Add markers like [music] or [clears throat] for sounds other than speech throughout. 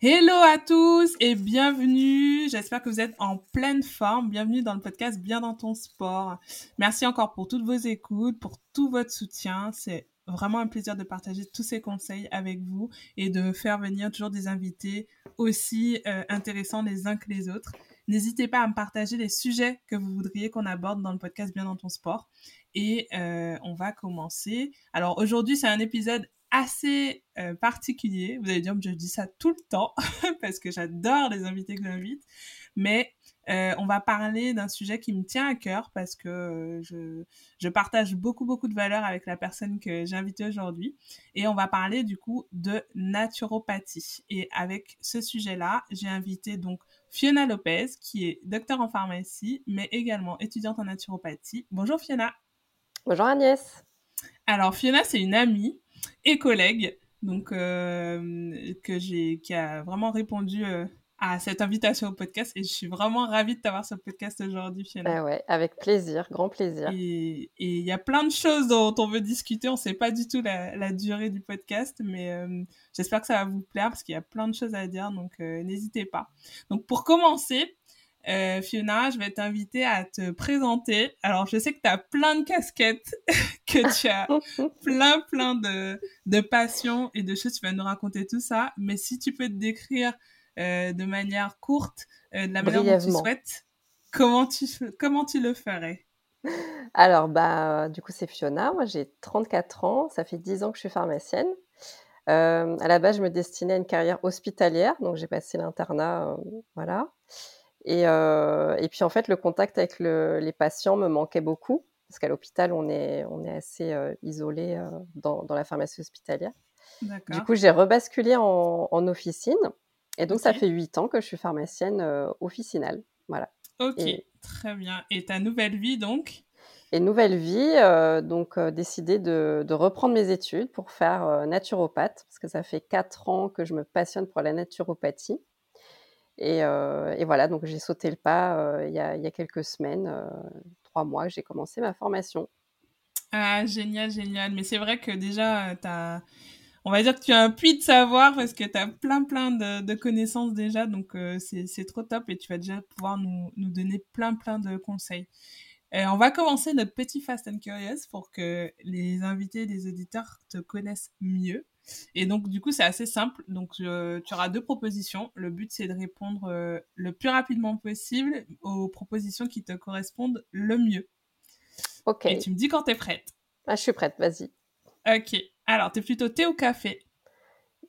Hello à tous et bienvenue. J'espère que vous êtes en pleine forme. Bienvenue dans le podcast Bien dans ton sport. Merci encore pour toutes vos écoutes, pour tout votre soutien. C'est vraiment un plaisir de partager tous ces conseils avec vous et de faire venir toujours des invités aussi euh, intéressants les uns que les autres. N'hésitez pas à me partager les sujets que vous voudriez qu'on aborde dans le podcast Bien dans ton sport. Et euh, on va commencer. Alors aujourd'hui, c'est un épisode assez euh, particulier. Vous allez dire que je dis ça tout le temps [laughs] parce que j'adore les invités que j'invite. Mais euh, on va parler d'un sujet qui me tient à cœur parce que euh, je, je, partage beaucoup, beaucoup de valeurs avec la personne que j'ai invitée aujourd'hui. Et on va parler du coup de naturopathie. Et avec ce sujet-là, j'ai invité donc Fiona Lopez, qui est docteur en pharmacie, mais également étudiante en naturopathie. Bonjour Fiona. Bonjour Agnès. Alors Fiona, c'est une amie et collègue, donc euh, que j'ai, qui a vraiment répondu euh, à cette invitation au podcast et je suis vraiment ravie de t'avoir sur le podcast aujourd'hui, Fiona. Ah ouais, avec plaisir, grand plaisir. Et il y a plein de choses dont on veut discuter. On sait pas du tout la, la durée du podcast, mais euh, j'espère que ça va vous plaire parce qu'il y a plein de choses à dire, donc euh, n'hésitez pas. Donc pour commencer, euh, Fiona, je vais t'inviter à te présenter. Alors, je sais que tu as plein de casquettes, [laughs] que tu as [laughs] plein, plein de, de passions et de choses. Tu vas nous raconter tout ça. Mais si tu peux te décrire euh, de manière courte, euh, de la manière dont tu souhaites, comment tu, comment tu le ferais? Alors, bah, du coup, c'est Fiona. Moi, j'ai 34 ans. Ça fait 10 ans que je suis pharmacienne. À la base, je me destinais à une carrière hospitalière. Donc, j'ai passé l'internat. voilà. Et, euh, et, puis en fait, le contact avec le, les patients me manquait beaucoup, parce qu'à l'hôpital, on est, on est assez euh, isolé euh, dans, dans, la pharmacie hospitalière. Du coup, j'ai rebasculé en, en, officine. Et donc, okay. ça fait huit ans que je suis pharmacienne officinale. Voilà. Ok, et, très bien. Et ta nouvelle vie, donc? Et nouvelle vie, donc décidé de, de, reprendre mes études pour faire naturopathe, parce que ça fait quatre ans que je me passionne pour la naturopathie. Et, euh, et, voilà, donc j'ai sauté le pas euh, il, y a, il, y a, quelques semaines, euh, trois mois, j'ai commencé ma formation. Ah, génial, génial. Mais c'est vrai que déjà, on va dire que tu as un puits de savoir parce que tu as plein, plein de, connaissances déjà. Donc, c'est trop top et tu vas déjà pouvoir nous, nous donner plein, plein de conseils. On va commencer notre petit Fast and Curious pour que les invités et les auditeurs te connaissent mieux. Et donc, du coup, c'est assez simple. Donc, euh, tu auras deux propositions. Le but, c'est de répondre euh, le plus rapidement possible aux propositions qui te correspondent le mieux. Ok. Et tu me dis quand tu es prête. Ah, je suis prête, vas-y. Ok. Alors, tu es plutôt thé ou café?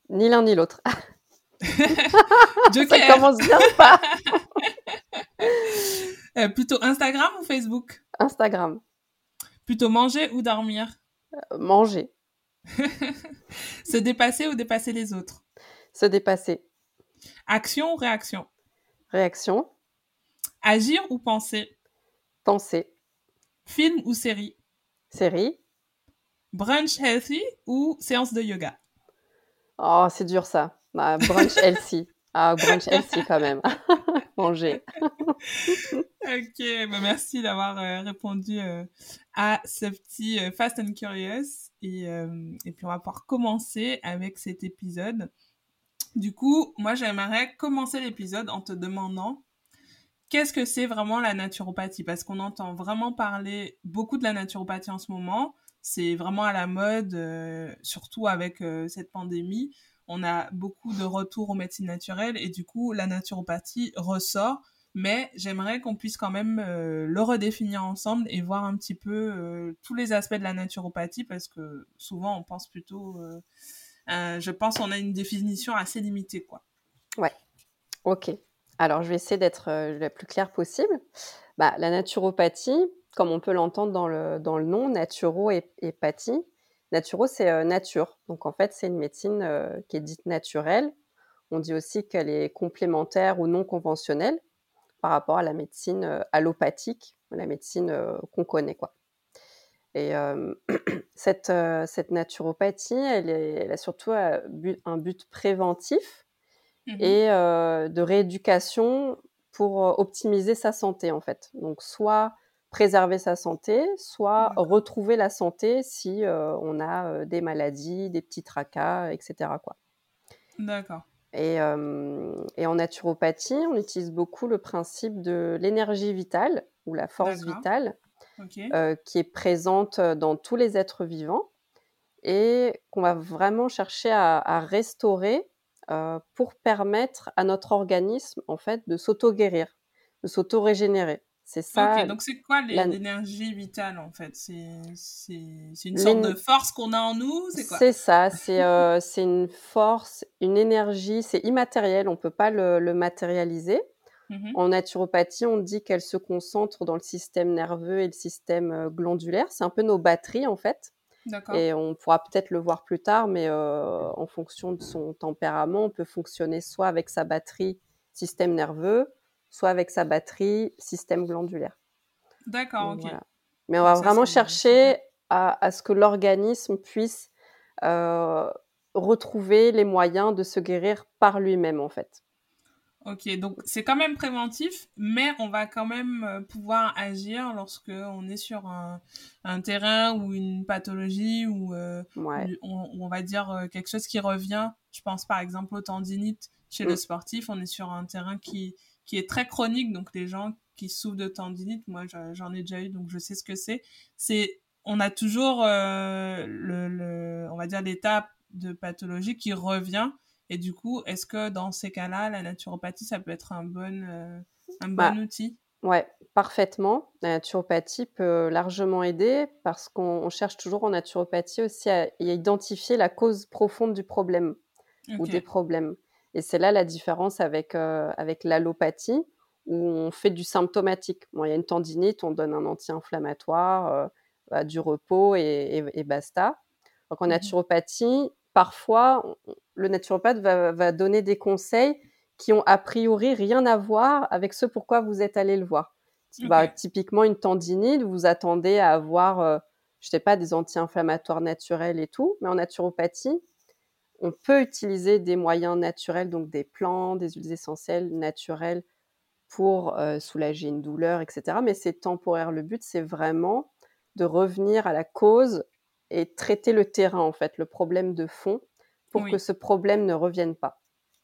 Ni l'un ni l'autre. [laughs] Ça commence bien ou pas? [laughs] Euh, Plutôt Instagram ou Facebook? Instagram. Plutôt manger ou dormir? Euh, Manger. Se dépasser ou dépasser les autres? Se dépasser. Action ou réaction? Réaction. Agir ou penser? Penser. Film ou série? Série. Brunch healthy ou séance de yoga? Oh, c'est dur ça. Ah, brunch [laughs] healthy. Ah, brunch healthy quand même. [laughs] [laughs] Ok, bah merci d'avoir euh, répondu euh, à ce petit euh, Fast and Curious. Et, et, puis on va pouvoir commencer avec cet épisode. Du coup, moi j'aimerais commencer l'épisode en te demandant qu'est-ce que c'est vraiment la naturopathie? Parce qu'on entend vraiment parler beaucoup de la naturopathie en ce moment. C'est vraiment à la mode, surtout avec cette pandémie on a beaucoup de retours aux médecines naturelles et du coup la naturopathie ressort mais j'aimerais qu'on puisse quand même euh, le redéfinir ensemble et voir un petit peu euh, tous les aspects de la naturopathie parce que souvent on pense plutôt euh, je pense on a une définition assez limitée quoi. Ouais. Ok. Alors je vais essayer d'être la plus claire possible. Bah, la naturopathie comme on peut l'entendre dans le, dans le nom naturo et pathie Naturo, c'est euh, nature. Donc en fait, c'est une médecine euh, qui est dite naturelle. On dit aussi qu'elle est complémentaire ou non conventionnelle. par rapport à la médecine allopathique, la médecine qu'on connaît, quoi. Et [clears throat] cette, cette naturopathie, elle, elle a surtout un but, préventif mmh et de rééducation pour optimiser sa santé, en fait. Donc, soit préserver sa santé, soit retrouver la santé si on a des maladies, des petits tracas, etc. Quoi. D'accord. Et, et, en naturopathie, on utilise beaucoup le principe de l'énergie vitale ou la force vitale, qui est présente dans tous les êtres vivants et qu'on va vraiment chercher à, restaurer pour permettre à notre organisme en fait de s'auto-guérir, de s'auto-régénérer. C'est ça. donc c'est quoi l'énergie vitale en fait? C'est une sorte de force qu'on a en nous C'est quoi? C'est ça, euh, [laughs] c'est une force, une énergie, c'est immatériel, on ne peut pas le, matérialiser. Mmh en naturopathie, on dit qu'elle se concentre dans le système nerveux et le système euh, glandulaire. C'est un peu nos batteries en fait. Et on pourra peut-être le voir plus tard, mais euh, en fonction de son tempérament, on peut fonctionner soit avec sa batterie système nerveux, soit avec sa batterie, système glandulaire. D'accord, ok. Mais on va vraiment chercher à, ce que l'organisme puisse euh, retrouver les moyens de se guérir par lui-même, en fait. Ok, donc c'est quand même préventif, mais on va quand même euh, pouvoir agir lorsque on est sur un, terrain ou une pathologie ou euh, on, va dire quelque chose qui revient. Je pense par exemple au tendinite chez le mm. sportif. On est sur un terrain qui qui est très chronique. Donc, les gens qui souffrent de tendinite, moi, j'en ai déjà eu, donc je sais ce que c'est. C'est, on a toujours euh, le, on va dire, l'étape de pathologie qui revient. Et du coup, est-ce que dans ces cas-là, la naturopathie, ça peut être un bon, euh, un bon bah, outil? Ouais, parfaitement. La naturopathie peut largement aider parce qu'on cherche toujours en naturopathie aussi à, identifier la cause profonde du problème ou des problèmes. Et c'est là la différence avec, euh, avec l'allopathie, où on fait du symptomatique. Bon, il y a une tendinite, on donne un anti-inflammatoire, euh, bah, du repos et, et, basta. Donc en mmh naturopathie, parfois, le naturopathe va, va, donner des conseils qui ont a priori rien à voir avec ce pourquoi vous êtes allé le voir. Bah, typiquement, une tendinite, vous attendez à avoir, euh, je sais pas, des anti-inflammatoires naturels et tout, mais en naturopathie, on peut utiliser des moyens naturels, donc des plantes, des huiles essentielles naturelles pour euh, soulager une douleur, etc. Mais c'est temporaire. Le but, c'est vraiment de revenir à la cause et traiter le terrain, en fait, le problème de fond, pour que ce problème ne revienne pas.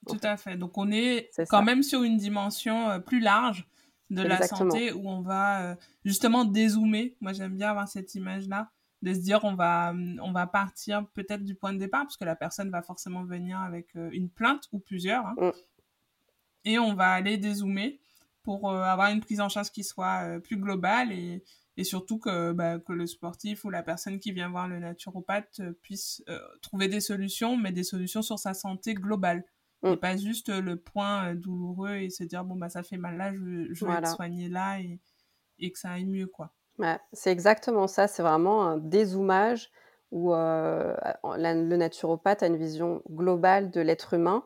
Tout à fait. Donc, on est, quand même sur une dimension euh, plus large de la santé où on va euh, justement dézoomer. Moi, j'aime bien avoir cette image-là de se dire on va on va partir peut-être du point de départ parce que la personne va forcément venir avec euh, une plainte ou plusieurs hein. mm. et on va aller dézoomer pour euh, avoir une prise en charge qui soit euh, plus globale et, et surtout que, bah, que le sportif ou la personne qui vient voir le naturopathe puisse trouver des solutions mais des solutions sur sa santé globale mm. et pas juste le point douloureux et se dire bon bah ça fait mal là je, je vais être soigner là et, et que ça aille mieux quoi c'est exactement ça, c'est vraiment un dézoomage où euh, le naturopathe a une vision globale de l'être humain.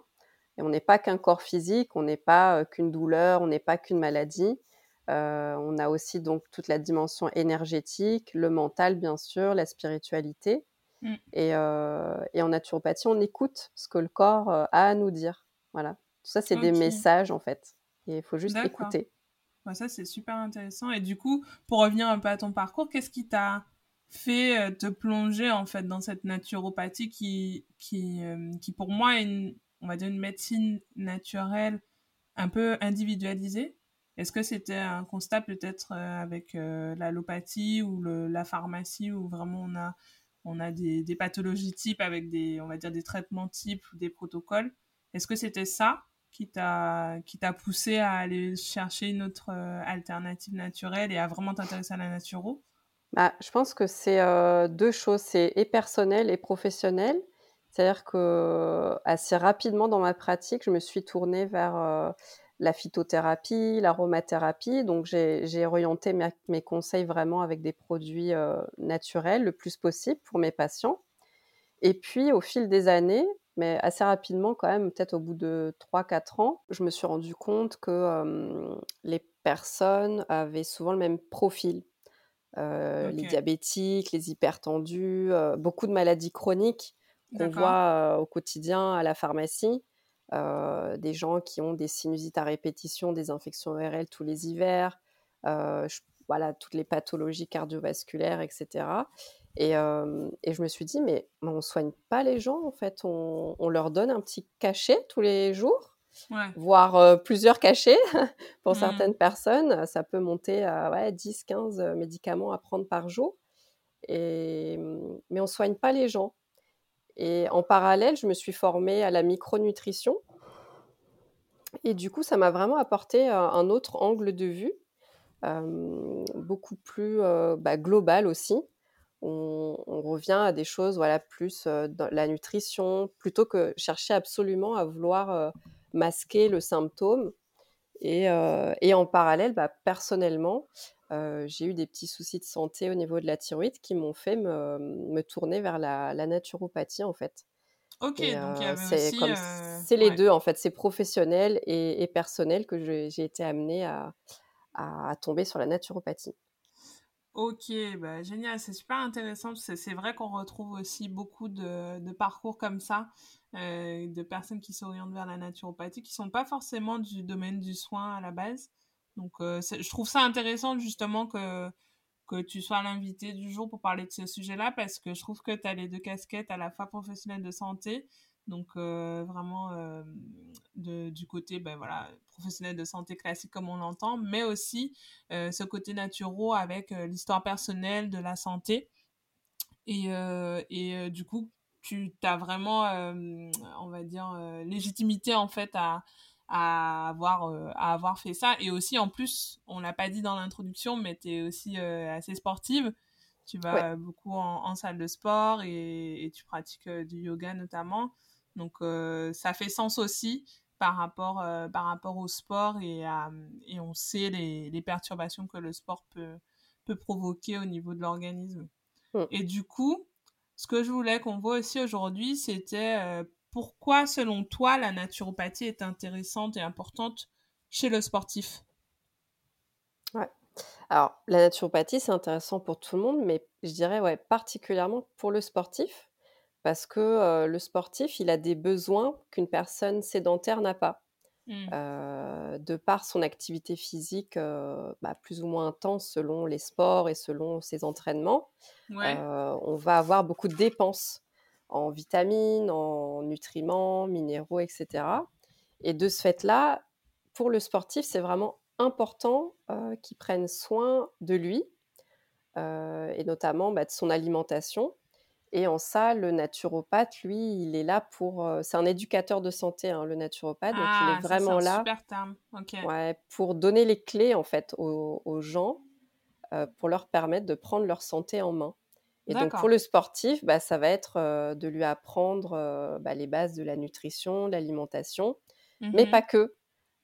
Et on n'est pas qu'un corps physique, on n'est pas euh, qu'une douleur, on n'est pas qu'une maladie. Euh, on a aussi donc toute la dimension énergétique, le mental bien sûr, la spiritualité. Mmh. Et, en naturopathie, on écoute ce que le corps a à nous dire. Voilà. Tout ça, c'est des messages en fait. Et il faut juste écouter ça, c'est super intéressant. Et du coup, pour revenir un peu à ton parcours, qu'est-ce qui t'a fait euh, te plonger en fait dans cette naturopathie qui, qui, euh, qui pour moi est une, on va dire une médecine naturelle un peu individualisée? Est-ce que c'était un constat peut-être euh, avec l'allopathie ou la pharmacie où vraiment on a, on a des, des pathologies types avec des, on va dire des traitements types ou des protocoles? Est-ce que c'était ça qui t'a qui t'a poussé à aller chercher une autre euh, alternative naturelle et à vraiment t'intéresser à la naturo? Bah, je pense que c'est euh, deux choses, c'est et personnel et professionnel. C'est-à-dire que assez rapidement dans ma pratique, je me suis tournée vers euh, la phytothérapie, l'aromathérapie. Donc j'ai orienté mes, conseils vraiment avec des produits naturels le plus possible pour mes patients. Et puis au fil des années, mais assez rapidement quand même, peut-être au bout de 3-4 ans, je me suis rendu compte que les personnes avaient souvent le même profil. Les diabétiques, les hypertendus, beaucoup de maladies chroniques qu'on voit au quotidien à la pharmacie. des gens qui ont des sinusites à répétition, des infections ORL tous les hivers, voilà, toutes les pathologies cardiovasculaires, etc. Et, je me suis dit, mais, on ne soigne pas les gens, en fait. On, leur donne un petit cachet tous les jours, voire plusieurs cachets. [laughs] Pour mmh. certaines personnes, ça peut monter à ouais, 10, 15 médicaments à prendre par jour. Et, mais on ne soigne pas les gens. Et en parallèle, je me suis formée à la micronutrition. Et du coup, ça m'a vraiment apporté un autre angle de vue, beaucoup plus bah, global aussi on, revient à des choses voilà plus dans la nutrition plutôt que chercher absolument à vouloir masquer le symptôme et, en parallèle bah, personnellement j'ai eu des petits soucis de santé au niveau de la thyroïde qui m'ont fait me, tourner vers la, naturopathie en fait Ok, donc. C'est les deux en fait, c'est professionnel et, personnel que j'ai été amenée à tomber sur la naturopathie. Ok, bah, génial, c'est super intéressant. C'est vrai qu'on retrouve aussi beaucoup de, parcours comme ça, euh, de personnes qui s'orientent vers la naturopathie, qui sont pas forcément du domaine du soin à la base. Donc, euh, je trouve ça intéressant justement que, que tu sois l'invité du jour pour parler de ce sujet-là, parce que je trouve que tu as les deux casquettes, à la fois professionnelle de santé, donc euh, vraiment du côté ben, voilà, professionnel de santé classique comme on l'entend, mais aussi euh, ce côté naturel avec euh, l'histoire personnelle de la santé. Et, euh, et du coup, tu as vraiment, on va dire, légitimité en fait à, à, avoir, à avoir fait ça. Et aussi, en plus, on l'a pas dit dans l'introduction, mais tu es aussi assez sportive. Tu vas beaucoup en, salle de sport et, et tu pratiques du yoga notamment. Donc, ça fait sens aussi par rapport, euh, par rapport au sport et, et on sait les, les, perturbations que le sport peut, peut provoquer au niveau de l'organisme. Mm. Et du coup, ce que je voulais qu'on voit aussi aujourd'hui, c'était euh, pourquoi, selon toi, la naturopathie est intéressante et importante chez le sportif? Ouais. Alors, la naturopathie, c'est intéressant pour tout le monde, mais je dirais ouais, particulièrement pour le sportif parce que le sportif, il a des besoins qu'une personne sédentaire n'a pas. Mmh. de par son activité physique bah, plus ou moins intense selon les sports et selon ses entraînements, on va avoir beaucoup de dépenses en vitamines, en nutriments, minéraux, etc. Et de ce fait-là, pour le sportif, c'est vraiment important qu'il prenne soin de lui et notamment bah, de son alimentation et en ça, le naturopathe, lui, il est là pour. c'est un éducateur de santé, hein, le naturopathe. donc, il est ah, vraiment là. Super terme. Ouais, pour donner les clés, en fait, aux, gens, pour leur permettre de prendre leur santé en main. Et donc, pour le sportif, bah, ça va être de lui apprendre bah, les bases de la nutrition, de l'alimentation, mais mmh pas que.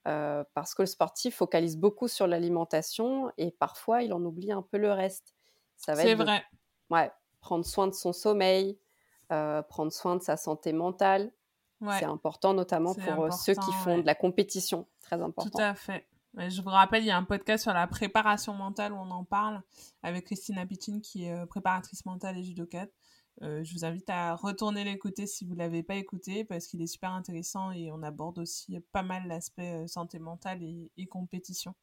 parce que le sportif focalise beaucoup sur l'alimentation et parfois, il en oublie un peu le reste. C'est vrai. Ouais, prendre soin de son sommeil, euh, prendre soin de sa santé mentale. C'est important, notamment pour euh, ceux qui font de la compétition. Très important. Tout à fait. Je vous rappelle, il y a un podcast sur la préparation mentale où on en parle avec Christina Piccin, qui est euh, préparatrice mentale et judocate. je vous invite à retourner l'écouter si vous ne l'avez pas écouté parce qu'il est super intéressant et on aborde aussi pas mal l'aspect santé mentale et compétition.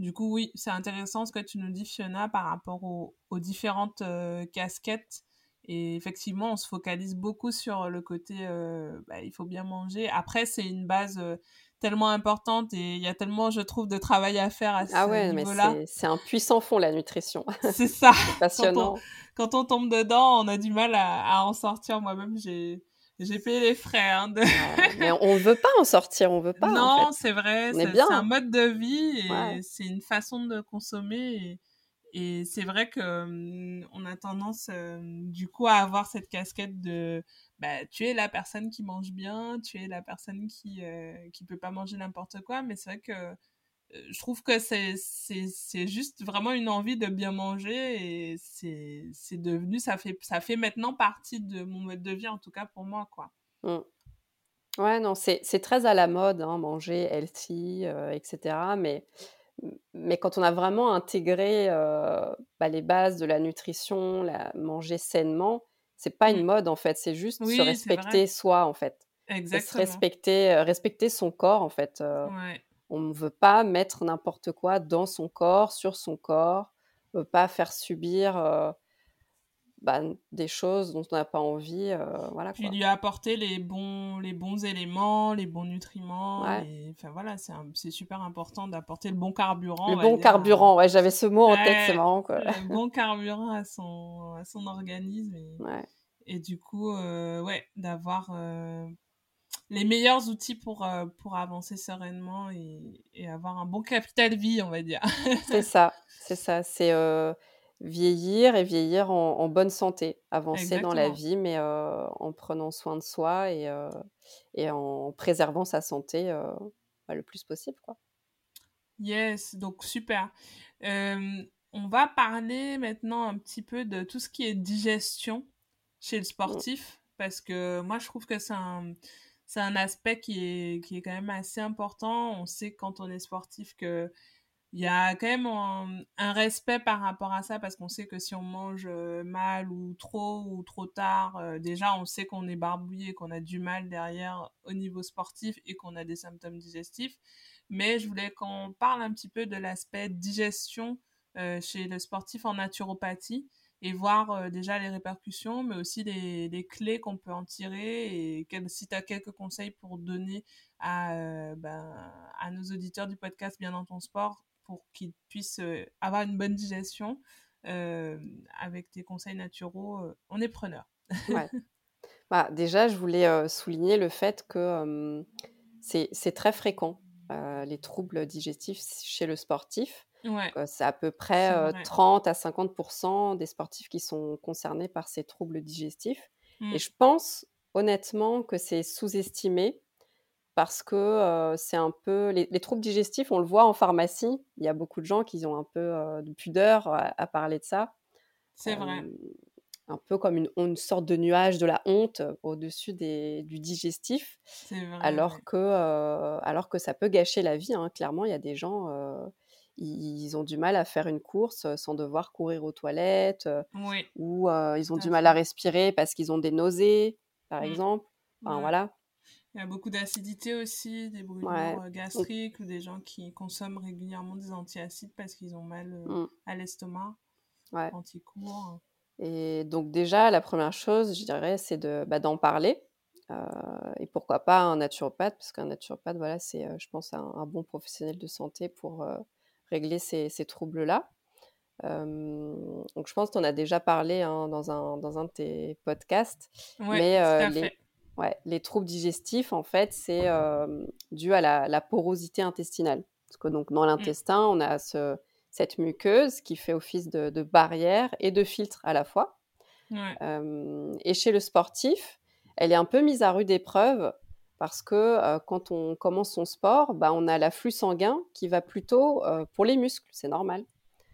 Du coup, oui, c'est intéressant ce que tu nous dis, Fiona, par rapport aux, différentes euh, casquettes. Et effectivement, on se focalise beaucoup sur le côté euh, bah, il faut bien manger. Après, c'est une base euh, tellement importante et il y a tellement, je trouve, de travail à faire à ce ah ouais, niveau-là. C'est un puissant fond, la nutrition. [laughs] C'est ça. [laughs] passionnant. Quand on, tombe dedans, on a du mal à en sortir. Moi-même, j'ai j'ai payé les frais. Hein, mais on veut pas en sortir, on veut pas. Non, c'est vrai. C'est un mode de vie et c'est une façon de consommer. Et, c'est vrai que hum, on a tendance hum, du coup à avoir cette casquette de bah, tu es la personne qui mange bien, tu es la personne qui euh, qui peut pas manger n'importe quoi. Mais c'est vrai que je trouve que c'est c'est juste vraiment une envie de bien manger et c'est devenu ça fait ça fait maintenant partie de mon mode de vie en tout cas pour moi quoi. Mmh. Ouais, non, c'est très à la mode, hein, manger healthy, euh, etc. Mais, mais quand on a vraiment intégré euh, bah, les bases de la nutrition, la, manger sainement, c'est pas une Mmh. mode en fait, c'est juste se Oui, c'est respecter soi en fait. Et se Exactement. respecter, euh, respecter son corps en fait. Ouais. On ne veut pas mettre n'importe quoi dans son corps, sur son corps, on veut pas faire subir euh, bah, des choses dont on n'a pas envie, euh, voilà Puis quoi. lui apporter les bons, les bons éléments, les bons nutriments, Ouais. les... enfin voilà, c'est super important d'apporter le bon carburant, Le bon dire, carburant, ouais, j'avais ce mot en tête, c'est marrant quoi. le [laughs] bon carburant à son, à son organisme et, Ouais. et du coup, euh, ouais, d'avoir euh, les meilleurs outils pour, euh, pour avancer sereinement et, et avoir un bon capital vie, on va dire. C'est [laughs] ça, c'est ça, c'est euh, vieillir et vieillir en, en bonne santé, avancer dans la vie, mais euh, en prenant soin de soi et, et en préservant sa santé bah, le plus possible, quoi. Yes, donc super. On va parler maintenant un petit peu de tout ce qui est digestion chez le Mm. sportif, parce que moi je trouve que c'est un, c'est un aspect qui est, qui est quand même assez important. On sait quand on est sportif que il y a quand même un, un respect par rapport à ça, parce qu'on sait que si on mange euh, mal ou trop ou trop tard, euh, déjà on sait qu'on est barbouillé, qu'on a du mal derrière au niveau sportif et qu'on a des symptômes digestifs. Mais je voulais qu'on parle un petit peu de l'aspect digestion euh, chez le sportif en naturopathie et voir euh, déjà les répercussions, mais aussi les, clés qu'on peut en tirer et si tu as quelques conseils pour donner à, euh, ben, à nos auditeurs du podcast Bien dans ton sport pour qu'ils puissent euh, avoir une bonne digestion avec tes conseils naturaux, on est preneur. [laughs] Bah, déjà, je voulais souligner le fait que c'est très fréquent, les troubles digestifs chez le sportif. Ouais, C'est à peu près c'est euh, vrai. 30 à 50% des sportifs qui sont concernés par ces troubles digestifs. Et je pense honnêtement que c'est sous-estimé parce que euh, c'est un peu... Les, les troubles digestifs, on le voit en pharmacie, il y a beaucoup de gens qui ont un peu euh, de pudeur à, à parler de ça. C'est vrai. Un peu comme une, une sorte de nuage de la honte au-dessus des- du digestif, C'est vrai. alors que, alors que ça peut gâcher la vie. hein. Clairement, il y a des gens, ils, ont du mal à faire une course sans devoir courir aux toilettes, Oui, ou euh, ils ont du mal à respirer parce qu'ils ont des nausées, par Mm. exemple. Enfin, Ouais. voilà. Il y a beaucoup d'acidité aussi, des brûlures Ouais. gastriques ou des gens qui consomment régulièrement des antiacides parce qu'ils ont mal euh, Mm. à l'estomac, Ouais. anticours. Et donc déjà, la première chose, je dirais, c'est de, bah, d'en parler. Euh, et pourquoi pas un naturopathe, parce qu'un naturopathe, voilà, c'est, je pense, un, un bon professionnel de santé pour régler ces, ces troubles-là. Euh, donc je pense que tu en as déjà parlé hein, dans, un, dans un de tes podcasts. Ouais, mais euh, les, fait. ouais, les troubles digestifs, en fait, c'est euh, dû à la, la porosité intestinale. Parce que donc dans Mm. l'intestin, on a ce, cette muqueuse qui fait office de, de barrière et de filtre à la fois. Ouais. Et chez le sportif, elle est un peu mise à rude épreuve parce que euh, quand on commence son sport, bah, on a l'afflux sanguin qui va plutôt euh, pour les muscles, c'est normal.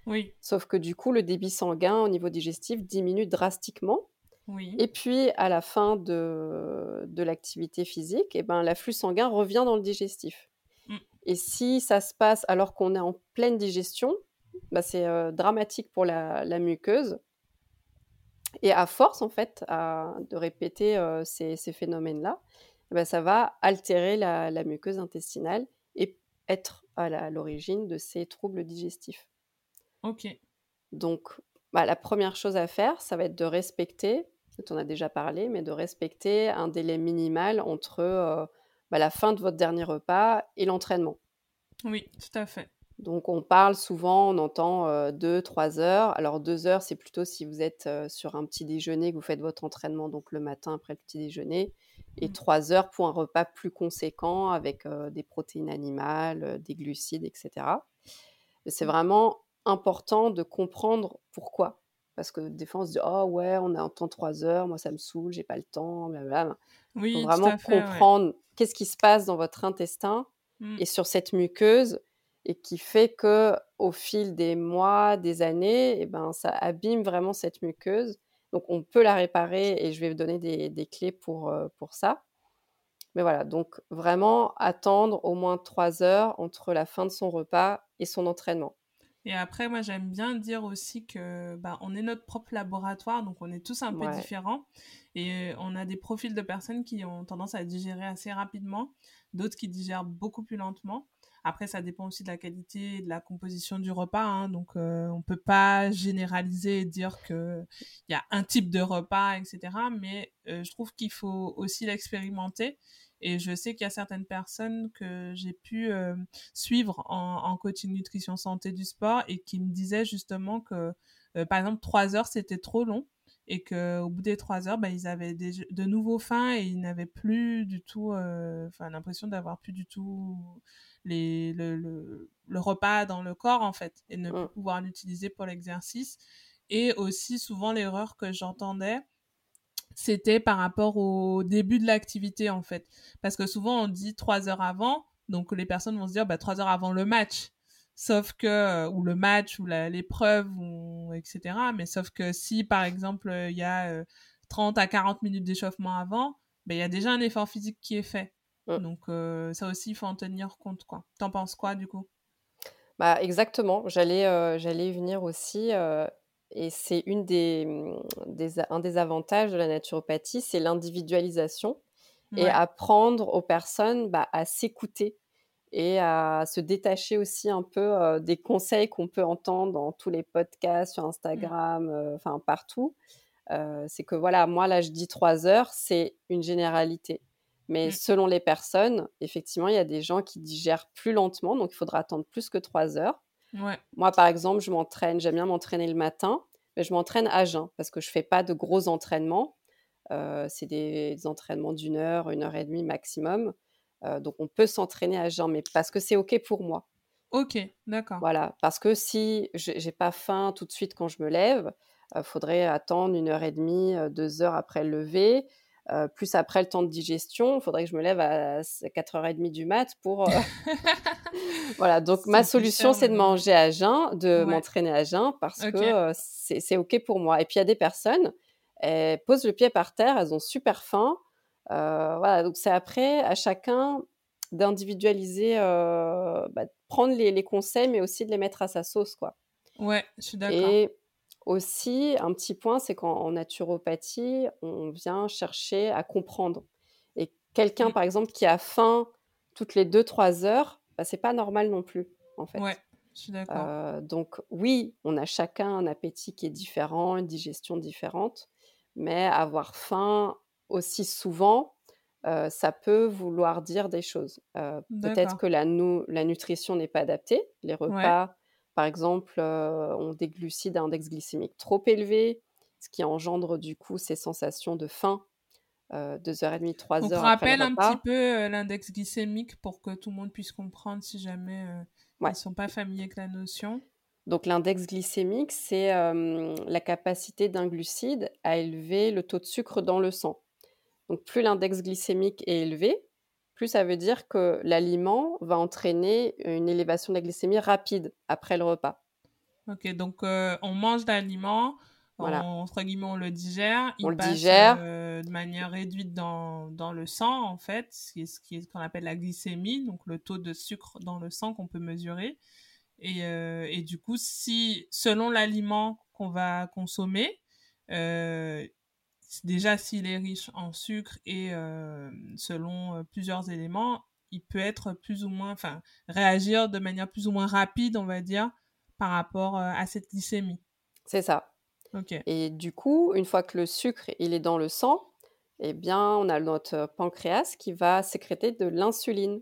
Oui, Sauf que du coup, le débit sanguin au niveau digestif diminue drastiquement. oui. Et puis, à la fin de, de l'activité physique, eh ben, l'afflux sanguin revient dans le digestif. Mm. Et si ça se passe alors qu'on est en pleine digestion, bah, c'est euh, dramatique pour la, la muqueuse. Et à force, en fait, à- de répéter euh, ces, ces phénomènes-là, ben, ça va altérer la, la muqueuse intestinale et être à l'origine de ces troubles digestifs. Ok. Donc, bah, la première chose à faire, ça va être de respecter, tu en as déjà parlé, mais de respecter un délai minimal entre euh, bah, la fin de votre dernier repas et l'entraînement. Oui, tout à fait. Donc, on parle souvent, on entend 2-3 heures. Alors, 2 heures, c'est plutôt si vous êtes euh, sur un petit déjeuner, que vous faites votre entraînement, donc le matin après le petit déjeuner. Et Mm. 3 heures pour un repas plus conséquent avec euh, des protéines animales, des glucides, etc. C'est Mm. vraiment important de comprendre pourquoi. Parce que des fois, on se dit, oh ouais, on a un temps 3 heures, moi ça me saoule, j'ai pas le temps, blablabla. Il faut Oui, tout vraiment ouais. comprendre qu'est-ce qui se passe dans votre intestin Mm. et sur cette muqueuse et qui fait que au fil des mois, des années, eh ben, ça abîme vraiment cette muqueuse. Donc on peut la réparer et je vais vous donner des, des clés pour, euh, pour ça. Mais voilà, donc vraiment attendre au moins trois heures entre la fin de son repas et son entraînement. Et après, moi, j'aime bien dire aussi que bah, on est notre propre laboratoire, donc on est tous un peu différents. Et on a des profils de personnes qui ont tendance à digérer assez rapidement, d'autres qui digèrent beaucoup plus lentement. Après, ça dépend aussi de la qualité et de la composition du repas. Hein, donc, euh, on peut pas généraliser et dire qu'il y a un type de repas, etc. Mais euh, je trouve qu'il faut aussi l'expérimenter. Et je sais qu'il y a certaines personnes que j'ai pu euh, suivre en, en, coaching nutrition santé du sport et qui me disaient justement que, par exemple, trois heures, c'était trop long et qu'au bout des trois heures, bah, ils avaient de nouveau faim et ils n'avaient plus du tout, enfin, l'impression d'avoir plus du tout les, le, le, repas dans le corps, en fait, et ne plus pouvoir l'utiliser pour l'exercice. Et aussi, souvent, l'erreur que j'entendais, c'était par rapport au début de l'activité, en fait. Parce que souvent, on dit trois heures avant, donc les personnes vont se dire, bah, trois heures avant le match. Sauf que, euh, ou le match, ou l'épreuve, ou etc. Mais sauf que si, par exemple, il y a 30 euh, à 40 minutes d'échauffement avant, ben, il y a déjà un effort physique qui est fait. Mmh. Donc euh, ça aussi, il faut en tenir compte. quoi. T'en penses quoi du coup? Bah, Exactement, j'allais euh, j'allais venir aussi. Euh, et c'est une des, mmh, des, un des avantages de la naturopathie, c'est l'individualisation et apprendre aux personnes bah, à s'écouter et à se détacher aussi un peu des conseils qu'on peut entendre dans tous les podcasts, sur mmh. Instagram, enfin partout. c'est que voilà, moi là je dis trois heures, c'est une généralité. Mais mmh. selon les personnes, effectivement, il y a des gens qui digèrent plus lentement, donc il faudra attendre plus que trois heures. Moi, par exemple, je m'entraîne, j'aime bien m'entraîner le matin, mais je m'entraîne à jeun parce que je fais pas de gros entraînements. Euh, c'est des, entraînements d'une heure, une heure et demie maximum. Euh, donc on peut s'entraîner à jeun, mais parce que c'est OK pour moi. Ok, d'accord. Voilà, parce que si j'ai pas faim tout de suite quand je me lève, il euh, faudrait attendre une heure et demie, deux heures après le lever. Euh, plus après le temps de digestion, il faudrait que je me lève à 4h30 du mat pour... Euh, [laughs] voilà, donc ma solution, c'est de manger à jeun, de m'entraîner à jeun, parce que euh, c'est OK pour moi. Et puis, il y a des personnes, elles posent le pied par terre, elles ont super faim. Voilà, donc c'est après à chacun d'individualiser, bah, prendre les, les, conseils, mais aussi de les mettre à sa sauce, quoi. Ouais, je suis d'accord. Aussi, un petit point, c'est qu'en naturopathie, on vient chercher à comprendre. Et quelqu'un, mmh. par exemple, qui a faim toutes les 2-3 heures, bah, c'est pas normal non plus, en fait. Ouais, je suis d'accord. Euh, donc, oui, on a chacun un appétit qui est différent, une digestion différente, mais avoir faim aussi souvent, euh, ça peut vouloir dire des choses. Euh, peut-être que la, la nutrition n'est pas adaptée, les repas par exemple, euh, ont des glucides à index glycémique trop élevé, ce qui engendre du coup ces sensations de faim euh, 2h30, 3h. Donc, rappelle un petit peu l'index glycémique pour que tout le monde puisse comprendre si jamais ils ne sont pas familiers avec la notion. Donc, l'index glycémique, c'est la capacité d'un glucide à élever le taux de sucre dans le sang. Donc, plus l'index glycémique est élevé, plus ça veut dire que l'aliment va entraîner une élévation de la glycémie rapide après le repas. Ok, donc euh, on mange l'aliment, voilà. entre guillemets on le digère, il on passe, le digère euh, de manière réduite dans, dans, le sang en fait, ce qui est ce qu'on appelle la glycémie, donc le taux de sucre dans le sang qu'on peut mesurer. Et, euh, et, du coup, si selon l'aliment qu'on va consommer, déjà s'il est riche en sucre et euh, selon euh, plusieurs éléments, il peut être plus ou moins, enfin, réagir de manière plus ou moins rapide, on va dire, par rapport euh, à cette glycémie. C'est ça. Et du coup, une fois que le sucre il est dans le sang, eh bien, on a notre pancréas qui va sécréter de l'insuline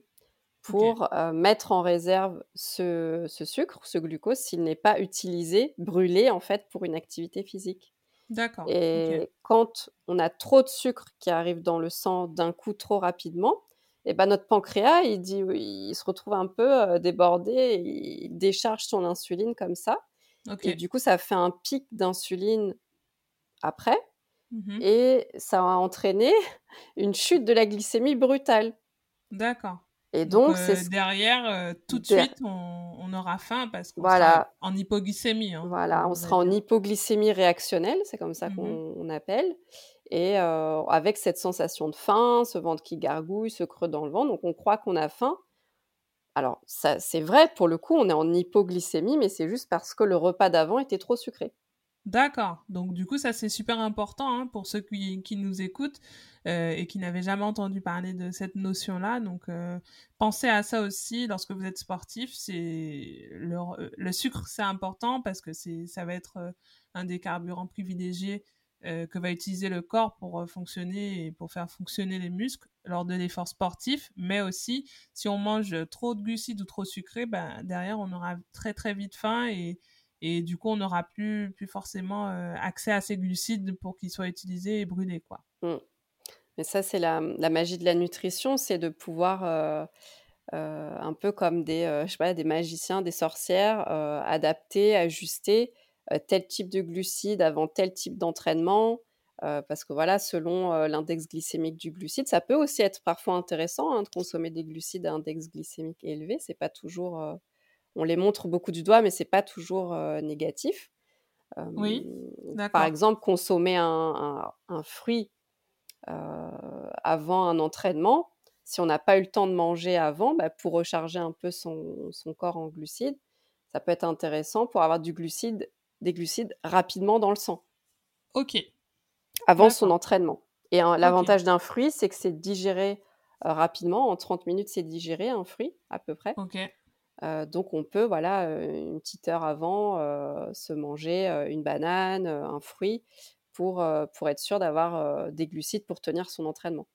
pour mettre en réserve ce, ce sucre, ce glucose, s'il n'est pas utilisé, brûlé en fait pour une activité physique. D'accord. Et quand on a trop de sucre qui arrive dans le sang d'un coup trop rapidement, et eh ben notre pancréas, il, dit, il se retrouve un peu euh, débordé, il décharge son insuline comme ça. Et du coup, ça fait un pic d'insuline après. Mmh et ça va entraîner [laughs] une chute de la glycémie brutale. D'accord. Et donc, c'est derrière, tout de suite, on, aura faim parce qu'on sera en hypoglycémie. Hein, voilà, on sera en hypoglycémie réactionnelle, c'est comme ça mmh qu'on appelle. Et avec cette sensation de faim, ce ventre qui gargouille, ce creux dans le ventre, donc on croit qu'on a faim. Alors, c'est vrai, pour le coup, on est en hypoglycémie, mais c'est juste parce que le repas d'avant était trop sucré. D'accord. Donc du coup, ça c'est super important hein, pour ceux qui, qui nous écoutent euh, et qui n'avaient jamais entendu parler de cette notion-là. Donc euh, pensez à ça aussi lorsque vous êtes sportif. C'est le, le, sucre, c'est important parce que c'est ça va être euh, un des carburants privilégiés que va utiliser le corps pour fonctionner et pour faire fonctionner les muscles lors de l'effort sportif. Mais aussi, si on mange trop de glucides ou trop sucré, ben derrière on aura très très vite faim et et du coup on n'aura plus plus forcément euh, accès à ces glucides pour qu'ils soient utilisés et brûlés quoi. Mmh. Mais ça c'est la, la, magie de la nutrition, c'est de pouvoir euh, euh, un peu comme des magiciens, des sorcières adapter, ajuster tel type de glucides avant tel type d'entraînement. parce que voilà, selon l'index glycémique du glucide, ça peut aussi être parfois intéressant hein, de consommer des glucides à index glycémique élevé. C'est pas toujours on les montre beaucoup du doigt, mais c'est pas toujours négatif. oui, Par exemple, consommer un, fruit avant un entraînement, si on n'a pas eu le temps de manger avant, bah, pour recharger un peu son, corps en glucides, ça peut être intéressant pour avoir du glucide, des glucides rapidement dans le sang. Ok. Avant son entraînement. Et l'avantage d'un fruit, c'est que c'est digéré rapidement. En 30 minutes, c'est digéré un fruit, à peu près. Ok donc on peut, voilà, une petite heure avant, se manger une banane, un fruit, pour, pour être sûr d'avoir des glucides pour tenir son entraînement.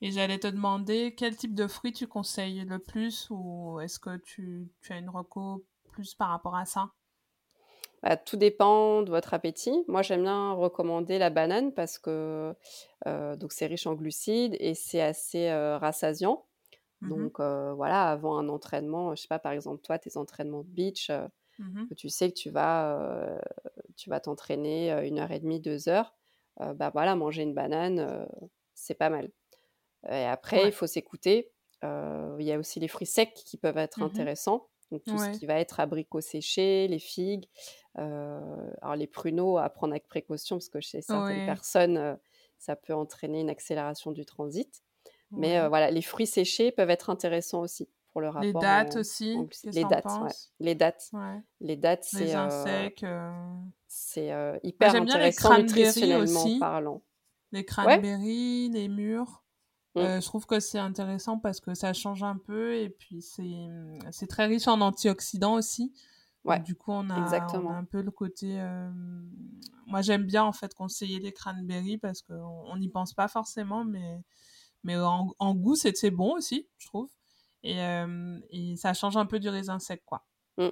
Et j'allais te demander quel type de fruits tu conseilles le plus ou est-ce que tu, tu, as une reco plus par rapport à ça? Bah, Tout dépend de votre appétit. Moi, j'aime bien recommander la banane parce que donc c'est riche en glucides et c'est assez rassasiant. Mmh Donc voilà, avant un entraînement, je sais pas, par exemple, toi, tes entraînements de beach, mmh tu sais que tu vas, tu vas t'entraîner une heure et demie, deux heures, bah voilà, manger une banane, c'est pas mal. Et après, il faut s'écouter. Il y a aussi les fruits secs qui peuvent être mmh intéressants. Donc tout ce qui va être abricots séchés, les figues, alors les pruneaux à prendre avec précaution parce que chez certaines personnes, ça peut entraîner une accélération du transit. Mais voilà, les fruits séchés peuvent être intéressants aussi pour le rapport. Les dates aussi. les, dates, les dates, les dates. c'est. Les insectes. C'est hyper intéressant nutritionnellement aussi. parlant. Les cranberries, les mûres. Mmh. je trouve que c'est intéressant parce que ça change un peu et puis c'est mmh, très riche en antioxydants aussi. Ouais, du coup, on a, on a, un peu le côté. Moi, j'aime bien en fait conseiller les cranberries parce qu'on n'y pense pas forcément, mais mais en, goût, c'est bon aussi, je trouve. Et, euh, et, ça change un peu du raisin sec, quoi. Mmh.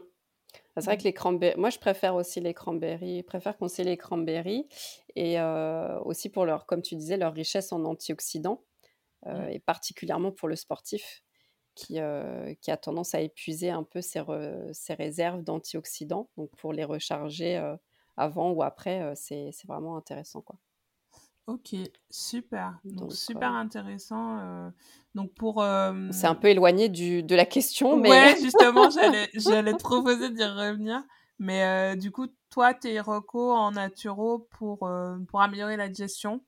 C'est vrai que les cranberries, moi je préfère aussi les cranberries, je préfère conseiller les cranberries et euh, aussi pour leur, comme tu disais, leur richesse en antioxydants euh, mmh. et particulièrement pour le sportif qui, qui a tendance à épuiser un peu ses, ses réserves d'antioxydants. Donc pour les recharger avant ou après, c'est vraiment intéressant quoi. Ok, super. Donc, super intéressant. Euh, donc pour. C'est un peu éloigné du, de la question, mais. Ouais, [laughs] justement, j'allais, j'allais te proposer d'y revenir. Mais du coup, toi, tes recos en naturo pour, pour améliorer la digestion,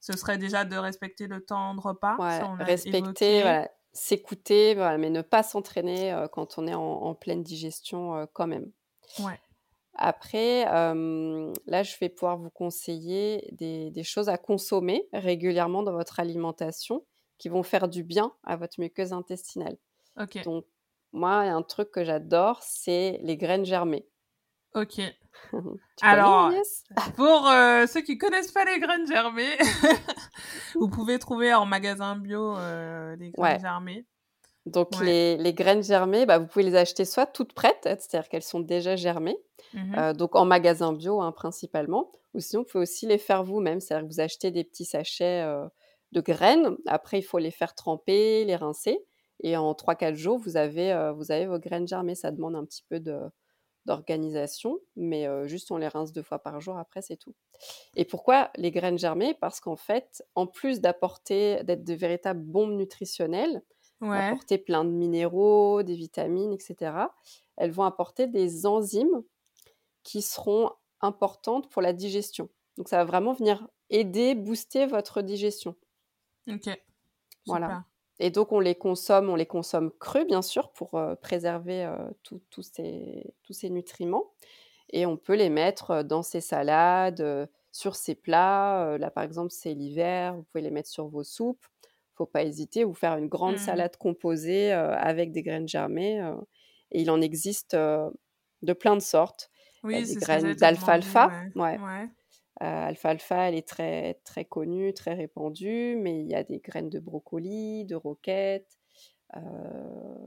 ce serait déjà de respecter le temps de repas. Ouais, respecter, voilà, s'écouter, voilà, mais ne pas s'entraîner quand on est en, en pleine digestion quand même. Ouais. Après, là, je vais pouvoir vous conseiller des, choses à consommer régulièrement dans votre alimentation qui vont faire du bien à votre muqueuse intestinale. Ok. Donc, moi, un truc que j'adore, c'est les graines germées. Ok. [laughs] Alors, [laughs] pour ceux qui connaissent pas les graines germées, [laughs] vous pouvez trouver en magasin bio les graines germées. Donc les, graines germées, bah, vous pouvez les acheter soit toutes prêtes, c'est-à-dire qu'elles sont déjà germées, mmh euh, donc en magasin bio hein, principalement, ou sinon vous pouvez aussi les faire vous-même, c'est-à-dire que vous achetez des petits sachets euh, de graines, après il faut les faire tremper, les rincer, et en 3-4 jours vous avez, euh, vous avez vos graines germées, ça demande un petit peu de, d'organisation, mais juste on les rince deux fois par jour, après c'est tout. Et pourquoi les graines germées? Parce qu'en fait, en plus d'apporter, d'être de véritables bombes nutritionnelles, apporter plein de minéraux, des vitamines, etc. Elles vont apporter des enzymes qui seront importantes pour la digestion. Donc ça va vraiment venir aider, booster votre digestion. Ok. Voilà. Et donc on les consomme, on les consomme crus bien sûr pour euh, préserver euh, tous ces, nutriments. Et on peut les mettre euh, dans ces salades, sur ces plats. là par exemple c'est l'hiver, vous pouvez les mettre sur vos soupes. Faut pas hésiter ou faire une grande mmh. salade composée avec des graines germées. et il en existe de plein de sortes. Oui, des graines d'alfalfa. Ouais. Euh, alfalfa, elle est très, très connue, très répandue, mais il y a des graines de brocoli, de roquette, euh,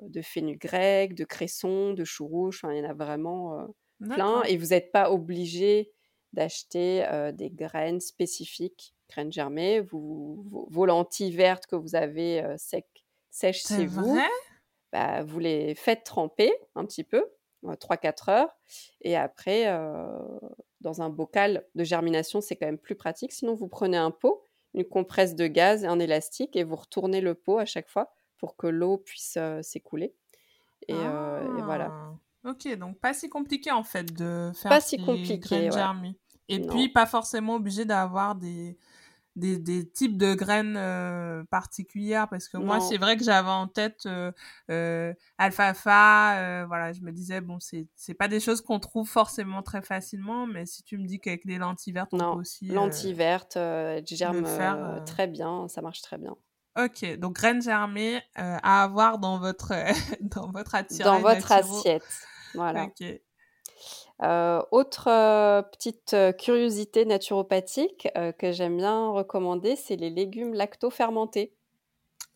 de fenugrec, de cresson, de chou rouge. il y en a vraiment euh, plein. Et vous n'êtes pas obligé d'acheter des graines spécifiques, graines germées. Vous, vos, lentilles vertes que vous avez sec, sèches chez vous, bah, vous les faites tremper un petit peu, 3-4 heures. Et après, dans un bocal de germination, c'est quand même plus pratique. Sinon, vous prenez un pot, une compresse de gaz et un élastique et vous retournez le pot à chaque fois pour que l'eau puisse euh, s'écouler. Et, euh, voilà. Ah, ok, donc pas si compliqué en fait de faire pas si compliqué, ouais. Et puis pas forcément obligé d'avoir des, des, types de graines euh, particulières parce que moi c'est vrai que j'avais en tête euh, euh, alfalfa voilà je me disais bon c'est c'est pas des choses qu'on trouve forcément très facilement mais si tu me dis qu'avec les lentilles vertes on peut aussi lentilles vertes germent faire, très bien ça marche très bien. Ok donc graines germées à avoir dans votre [laughs] dans votre assiette dans votre assiette voilà. Ok euh, autre euh, petite euh, curiosité naturopathique que j'aime bien recommander, c'est les légumes lacto-fermentés.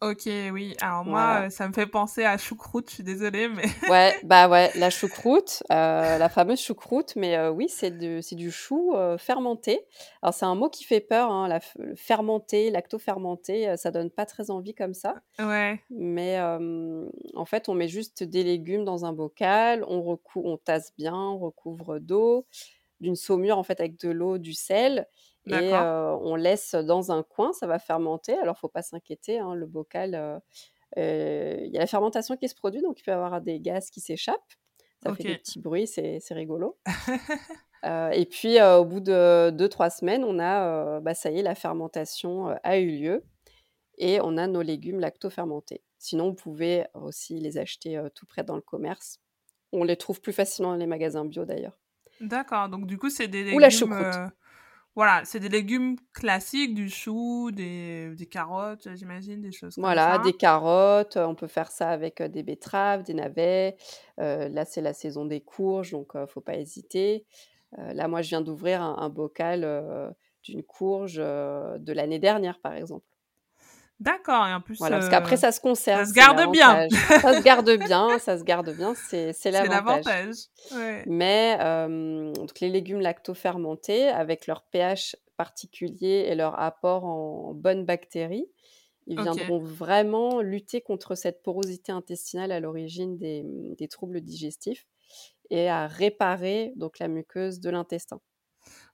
Ok, oui. Alors moi, ça me fait penser à choucroute, je suis désolée, mais... [laughs] ouais, bah ouais, la choucroute, euh, la fameuse choucroute, mais euh, oui, c'est du chou euh, fermenté. Alors c'est un mot qui fait peur, hein, la, fermenté, lacto-fermenté, ça donne pas très envie comme ça. Ouais. Mais en fait, on met juste des légumes dans un bocal, on, on tasse bien, on recouvre d'eau, d'une saumure en fait avec de l'eau, du sel, et on laisse dans un coin, ça va fermenter. Alors, faut pas s'inquiéter, hein, le bocal, il y a la fermentation qui se produit, donc il peut y avoir des gaz qui s'échappent. Ça fait des petits bruits, c'est rigolo. [laughs] et puis, au bout de 2-3 semaines, on a, bah, ça y est, la fermentation a eu lieu et on a nos légumes lacto-fermentés. Sinon, vous pouvez aussi les acheter tout près dans le commerce. On les trouve plus facilement dans les magasins bio d'ailleurs. D'accord, donc du coup, c'est des légumes. Ou la choucroute. Voilà, c'est des légumes classiques, du chou, des, des carottes, j'imagine, des choses comme voilà, des carottes, on peut faire ça avec des betteraves, des navets. là, c'est la saison des courges, donc ne faut pas hésiter. là, moi, je viens d'ouvrir un, bocal d'une courge de l'année dernière, par exemple. D'accord, et en plus. Voilà, parce qu'après, ça se conserve. Ça se garde bien. [laughs] ça se garde bien, ça se garde bien, c'est l'avantage. Mais donc les légumes lacto-fermentés, avec leur pH particulier et leur apport en bonnes bactéries, ils viendront vraiment lutter contre cette porosité intestinale à l'origine des, des, troubles digestifs et à réparer donc la muqueuse de l'intestin.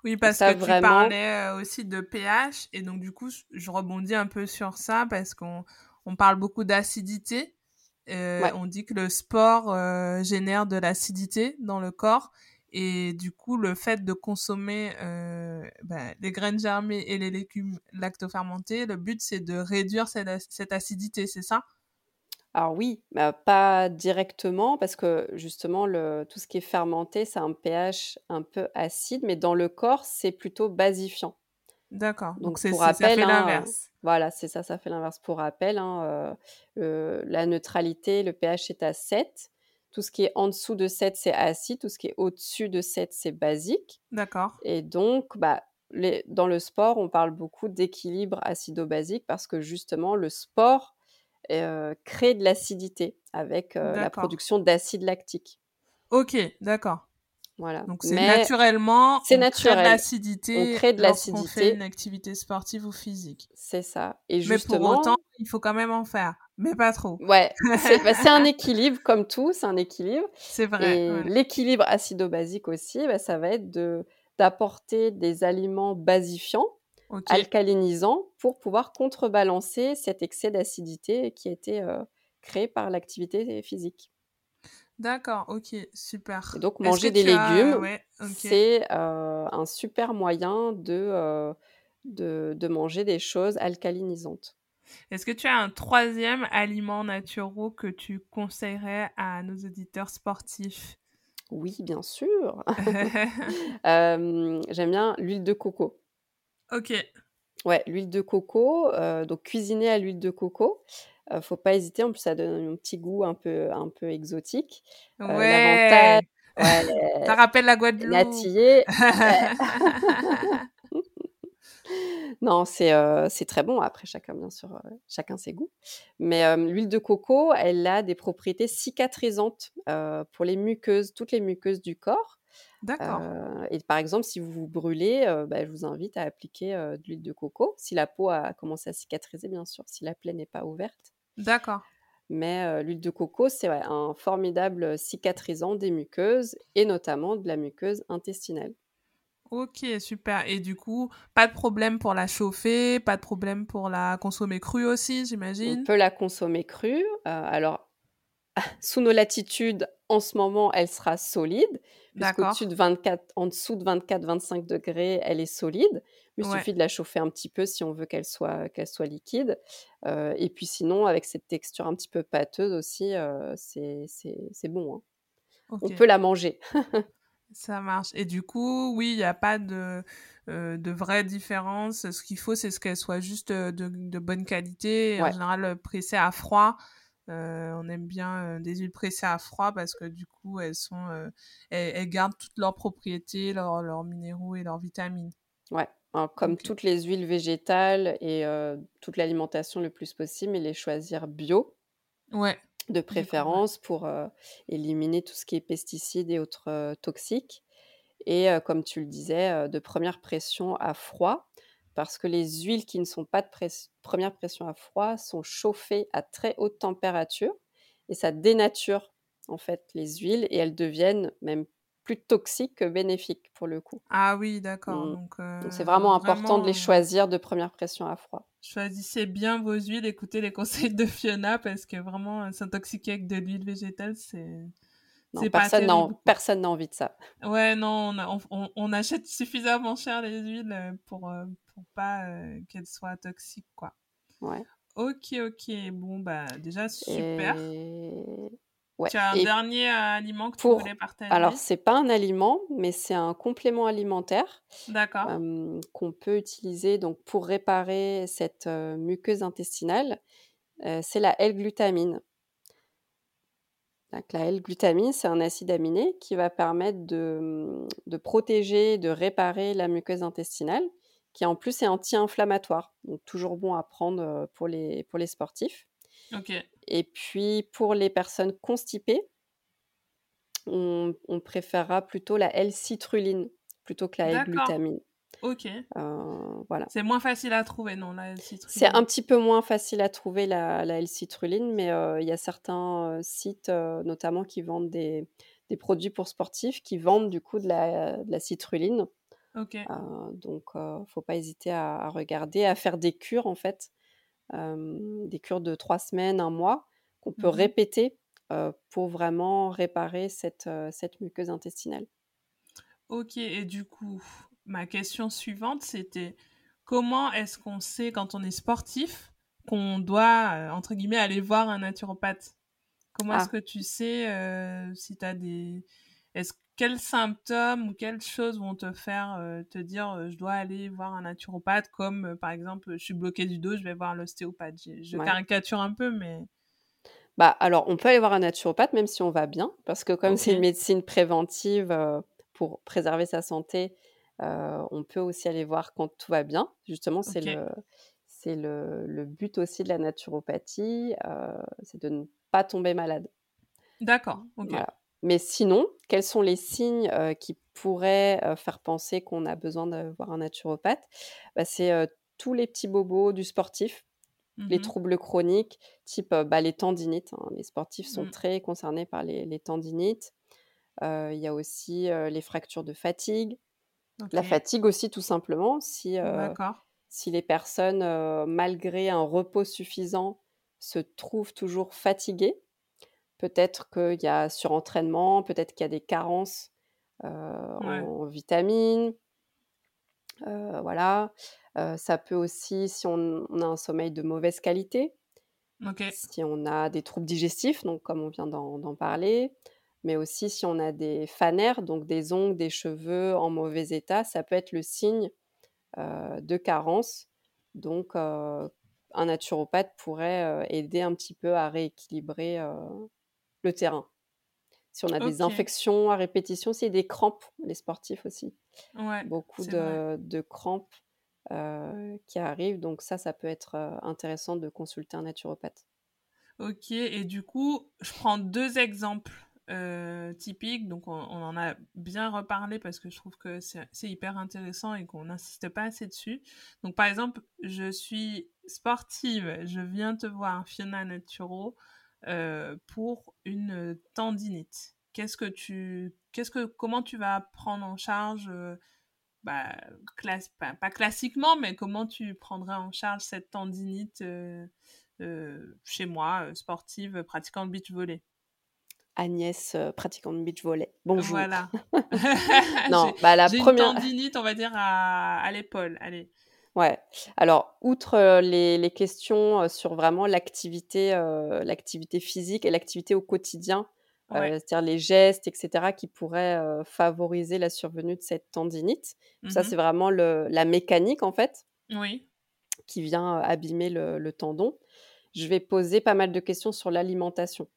Oui, parce que tu parlais euh, aussi de pH, et donc du coup, je rebondis un peu sur ça parce qu'on on parle beaucoup d'acidité. Euh, On dit que le sport euh, génère de l'acidité dans le corps, et du coup, le fait de consommer euh, ben, les graines germées et les légumes lactofermentés, le but c'est de réduire cette, cette acidité, c'est ça? Alors oui, bah, pas directement parce que justement le tout ce qui est fermenté, c'est un pH un peu acide, mais dans le corps, c'est plutôt basifiant. D'accord, donc c'est pour ça fait hein, l'inverse. voilà, c'est ça, ça fait l'inverse. Pour rappel, hein, euh, la neutralité, le pH est à 7. Tout ce qui est en dessous de 7, c'est acide. Tout ce qui est au-dessus de 7, c'est basique. D'accord. Et donc, bah, les, dans le sport, on parle beaucoup d'équilibre acido-basique parce que justement, le sport euh, créer de l'acidité avec la production d'acide lactique. Ok, d'accord. Voilà. Donc c'est naturellement, c'est naturel. L'acidité. On crée de l'acidité. fait une activité sportive ou physique. C'est ça. Et justement, mais pour autant, il faut quand même en faire, mais pas trop. Ouais, c'est bah, un [laughs] équilibre comme tout, c'est un équilibre. C'est vrai. L'équilibre acido-basique aussi, bah, ça va être de d'apporter des aliments basifiants alcalinisant pour pouvoir contrebalancer cet excès d'acidité qui était, euh, créés par l'activité physique. D'accord, OK, super. Et donc manger des as légumes, ouais, c'est, heu, un super moyen de, heu, de de manger des choses alcalinisantes. Est-ce que tu as un troisième aliment naturaux que tu conseillerais à nos auditeurs sportifs? Oui, bien sûr. [laughs] [laughs] J'aime bien l'huile de coco. OK. Ouais, l'huile de coco, heu, donc cuisiner à l'huile de coco, heu, faut pas hésiter, en plus ça donne un petit goût un peu un peu exotique. L'avantage Ouais! ouais, [laughs] Ça rappelle la Guadeloupe. natillés, [laughs] ouais. [laughs] Non, c'est, heu, c'est très bon. Après chacun bien sûr, chacun ses goûts. Mais, l'huile de coco, elle a des propriétés cicatrisantes, pour les muqueuses, toutes les muqueuses du corps. D'accord. Et par exemple, si vous vous brûlez, bah, je vous invite à appliquer, de l'huile de coco. Si la peau a commencé à cicatriser bien sûr, si la plaie n'est pas ouverte. D'accord. Mais, l'huile de coco, c'est ouais, un formidable cicatrisant des muqueuses et notamment de la muqueuse intestinale. OK, super et du coup, pas de problème pour la chauffer, pas de problème pour la consommer crue aussi, On j'imagine? peut la consommer crue, alors sous nos latitudes, en ce moment, elle sera solide, puisqu'au-dessus de 24 en dessous de 24-25 degrés, elle est solide. Il Ouais. suffit de la chauffer un petit peu si on veut qu'elle soit qu'elle soit liquide, heu et puis sinon avec cette texture un petit peu pâteuse aussi, heu, c'est bon, hein. On peut la manger. [laughs] Ça marche et du coup, oui, il y a pas de, heu, de vraie différence. Ce qu'il faut, c'est ce qu'elle soit juste, de de bonne qualité en général, pressée à froid. Heu, on aime bien, heu, des huiles pressées à froid parce que du coup, elles sont, heu, elles elles gardent toutes leurs propriétés, leurs leurs minéraux et leurs vitamines. Ouais, alors comme toutes les huiles végétales et toute l'alimentation le plus possible, mais les choisir bio. Ouais, de préférence pour, éliminer tout ce qui est pesticides et autres, toxiques. Et comme tu le disais, de première pression à froid parce que les huiles qui ne sont pas de première pression à froid sont chauffées à très haute température et ça dénature, en fait, les huiles et elles deviennent même plus toxiques que bénéfiques, pour le coup. Ah oui, d'accord, Mmh. donc Donc c'est vraiment important de les heu choisir de première pression à froid. choisissez bien vos huiles, écoutez les [laughs] conseils de Fiona parce que vraiment, heu, s'intoxiquer avec de l'huile végétale, c'est Non, personne n'a terrible, en quoi. personne n'a envie de ça. Ouais, non, on a on achète suffisamment cher les huiles, heu, pour, heu, pour pas, heu, qu'elles soient toxiques, quoi. Ouais OK, OK, bon, bah, déjà super. et ouais Tu as un et dernier, aliment que tu voulais pour alors partager? c'est pas un aliment, mais c'est un complément alimentaire, D'accord. hem, qu'on peut utiliser donc pour réparer cette, muqueuse intestinale, c'est la L-glutamine. Donc la L-glutamine, c'est un acide aminé qui va permettre de, de protéger, de réparer la muqueuse intestinale, qui en plus est anti-inflammatoire, donc toujours bon à prendre, heu, pour les pour les sportifs et puis pour les personnes constipées on on préférera plutôt la L-citrulline plutôt que la. L-glutamine. OK. Heu, voilà. C'est moins facile à trouver, non, la C'est L-citrulline? un petit peu moins facile à trouver la la L-citrulline, mais heu, il y a certains, heu, sites, notamment qui vendent des des produits pour sportifs, qui vendent du coup de la de la citrulline. OK. Donc heu, faut pas hésiter à à regarder, à faire des cures en fait, des cures de 3 semaines, 1 mois, qu'on peut Mmh mh. répéter, pour vraiment réparer cette, cette muqueuse intestinale. OK et du coup, ma question suivante, c'était comment est-ce qu'on sait quand on est sportif qu'on doit, heu, entre guillemets «aller voir un naturopathe»? Comment est-ce Ah! que tu sais, heu, si tu as des est-ce quels symptômes ou quelles choses vont te faire, heu, te dire, «Je dois aller voir un naturopathe» comme, par exemple, «Je suis bloqué du dos, je vais voir l'ostéopathe». Je Ouais. caricature un peu mais Bah, alors on peut aller voir un naturopathe même si on va bien, parce que comme c'est une médecine préventive, pour préserver sa santé, on peut aussi aller voir quand tout va bien. Justement, c'est le c'est le le but aussi de la naturopathie, heu, c'est de ne pas tomber malade. D'accord. Voilà. Mais sinon, quels sont les signes, heu, qui pourraient, faire penser qu'on a besoin de voir un naturopathe? Bah, c'est, tous les petits bobos du sportif, Mmh les troubles chroniques type, bah, les tendinites, hein. Les sportifs sont Mmh. très concernés par les les tendinites. Il y a aussi, les fractures de fatigue. La fatigue aussi tout simplement si, D'accord. si les personnes, heu, malgré un repos suffisant, se trouvent toujours fatigués. Peut-être qu'il y a surentraînement, peut-être qu'il y a des carences en vitamines. voilà. ça peut aussi, si on, a un sommeil de mauvaise qualité, si on a des troubles digestifs, donc comme on vient d'en parler, mais aussi si on a des fanères, donc des ongles, des cheveux en mauvais état, ça peut être le signe de carence. Donc, un naturopathe pourrait aider un petit peu à rééquilibrer le terrain. Si on a des infections à répétition, c'est des crampes, les sportifs aussi. Beaucoup de, de, crampes qui arrivent, donc ça, ça peut être intéressant de consulter un naturopathe. Ok, et du coup, je prends deux exemples euh, typique. Donc, on, en a bien reparlé parce que je trouve que c'est hyper intéressant et qu'on n'insiste pas assez dessus. Donc, par exemple, je suis sportive, je viens te voir, Fiona Naturo, euh, pour une tendinite. Qu'est-ce que tu, qu'est-ce que, comment tu vas prendre en charge, euh, bah, pas, classiquement, mais comment tu prendrais en charge cette tendinite chez moi, sportive, pratiquant le beach volley? Agnès, euh, pratiquante de beach volley. Bonjour. Voilà. [laughs] [laughs] non, bah la première. Une tendinite, on va dire, à, à l'épaule. Allez. Ouais. Alors, outre euh, les, les, questions euh, sur vraiment l'activité, l'activité physique et l'activité au quotidien, c'est-à-dire les gestes, etc., qui pourraient favoriser la survenue de cette tendinite. Ça, mmh c'est vraiment le, la mécanique, en fait, oui. qui vient abîmer le, le tendon. Je vais poser pas mal de questions sur l'alimentation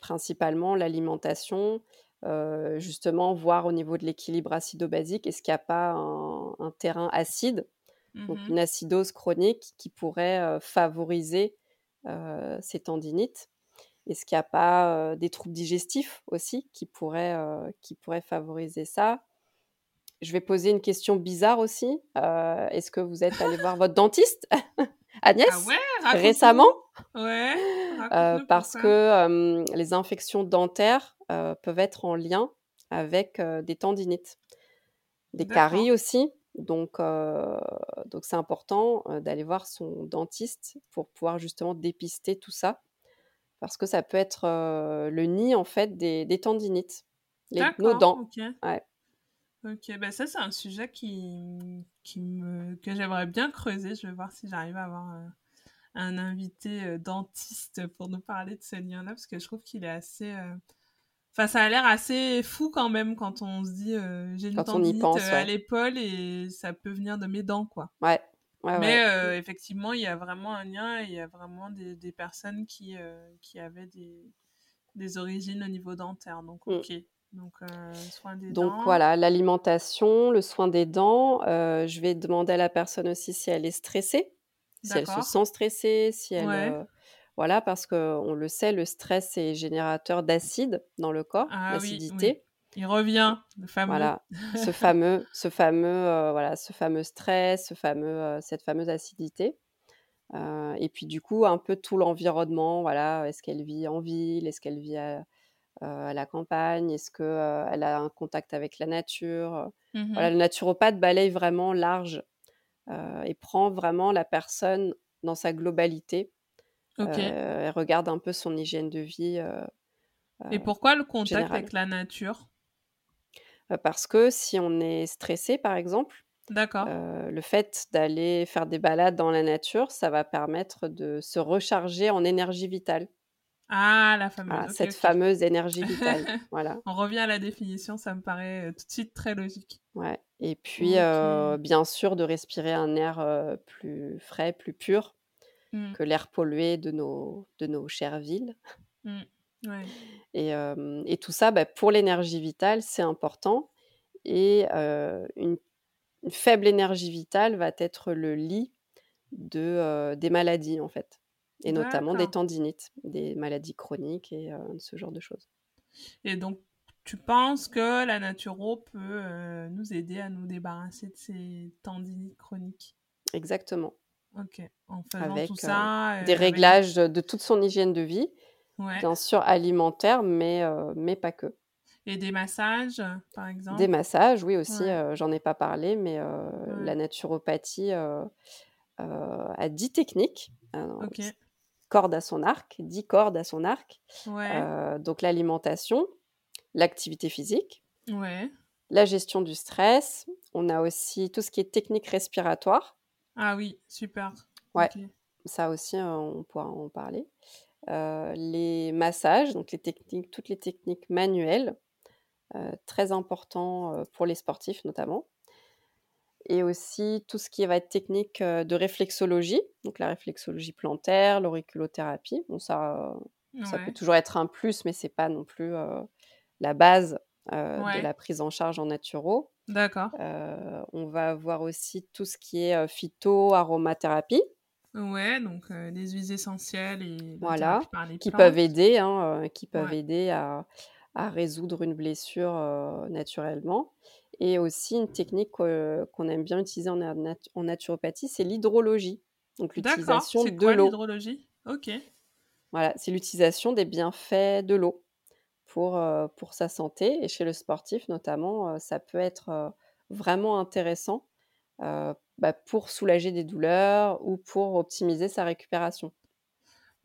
principalement l'alimentation, justement voir au niveau de l'équilibre acido-basique, est-ce qu'il n'y a pas un, terrain acide, donc mmh une acidose chronique qui pourrait favoriser ces tendinites Est-ce qu'il n'y a pas des troubles digestifs aussi qui pourraient, qui pourraient favoriser ça? Je vais poser une question bizarre aussi. Est-ce que vous êtes allé voir votre dentiste? [laughs] Agnès ah récemment Ouais. Euh, parce que les infections dentaires peuvent être en lien avec des tendinites, des caries aussi. Donc, donc c'est important d'aller voir son dentiste pour pouvoir justement dépister tout ça, parce que ça peut être le nid en fait des, des tendinites, les, nos dents. Ouais. Ok, ben ça c'est un sujet qui, qui me, que j'aimerais bien creuser. Je vais voir si j'arrive à avoir un invité euh, dentiste pour nous parler de ce lien-là, parce que je trouve qu'il est assez... Euh, enfin, ça a l'air assez fou quand même quand on se dit euh, j'ai une tendinite à l'épaule et ça peut venir de mes dents, quoi. Ouais. Mais effectivement, il y a vraiment un lien et il y a vraiment des, des personnes qui, qui avaient des, des origines au niveau dentaire. Donc, mm. Donc, soin des Donc voilà, l'alimentation, le soin des dents. je vais demander à la personne aussi si elle est stressée si elle se sent stressée, si elle... Euh, voilà, parce qu'on le sait, le stress est générateur d'acide dans le corps, ah d'acidité. Il revient, le fameux. Voilà, ce [laughs] fameux, ce fameux, euh, voilà, ce fameux stress, ce fameux, euh, cette fameuse acidité. et puis du coup, un peu tout l'environnement. Voilà, est-ce qu'elle vit en ville Est-ce qu'elle vit à, la campagne? Est-ce qu'elle a un contact avec la nature? Mmh Voilà, le naturopathe balaye vraiment large euh, et prend vraiment la personne dans sa globalité. Okay. elle regarde un peu son hygiène de vie. et pourquoi le contact avec la nature? Parce que si on est stressé, par exemple, D'accord. le fait d'aller faire des balades dans la nature, ça va permettre de se recharger en énergie vitale. Ah, la fameuse. cette fameuse énergie [laughs] vitale. voilà. On revient à la définition, ça me paraît tout de suite très logique. Ouais. Et puis, bien sûr, de respirer un air plus frais, plus pur mmh. que l'air pollué de nos, de nos chères villes. Mmh. Et, et, tout ça, bah, pour l'énergie vitale, c'est important. Et une, faible énergie vitale va être le lit de, des maladies, en fait. Et notamment des tendinites, des maladies chroniques et ce genre de choses. Et donc, tu penses que la naturo peut euh, nous aider à nous débarrasser de ces tendinites chroniques? Exactement. Ok. En faisant avec, tout ça. Euh, des réglages de toute son hygiène de vie, bien sûr alimentaire, mais, mais pas que. Et des massages, par exemple? Des massages, oui aussi. j'en ai pas parlé, mais la naturopathie a 10 techniques. Ok. Cordes à son arc, 10 cordes à son arc. Ouais. donc l'alimentation, l'activité physique, Ouais. la gestion du stress. On a aussi tout ce qui est technique respiratoire. Ah oui, super. Ouais. Ça aussi, on pourra en parler. les massages, donc les techniques, toutes les techniques manuelles, très important pour les sportifs notamment. Et aussi tout ce qui va être technique de réflexologie, donc la réflexologie plantaire, l'auriculothérapie. Bon, ça, ça peut toujours être un plus, mais c'est pas non plus la base de Ouais. la prise en charge en naturo. D'accord. on va avoir aussi tout ce qui est phyto, aromathérapie. Ouais, donc euh, les huiles essentielles et Voilà, thérapie par les qui peuvent aider, hein, euh, qui peuvent Ouais. aider à, à résoudre une blessure euh, naturellement. Et aussi une technique euh, qu'on aime bien utiliser en, nat- en naturopathie, c'est l'hydrologie. Donc D'accord. l'utilisation C'est de l'eau. l'hydrologie? Ok. Voilà, c'est l'utilisation des bienfaits de l'eau pour, euh, pour sa santé. Et chez le sportif notamment, euh, ça peut être euh, vraiment intéressant bah, pour soulager des douleurs ou pour optimiser sa récupération.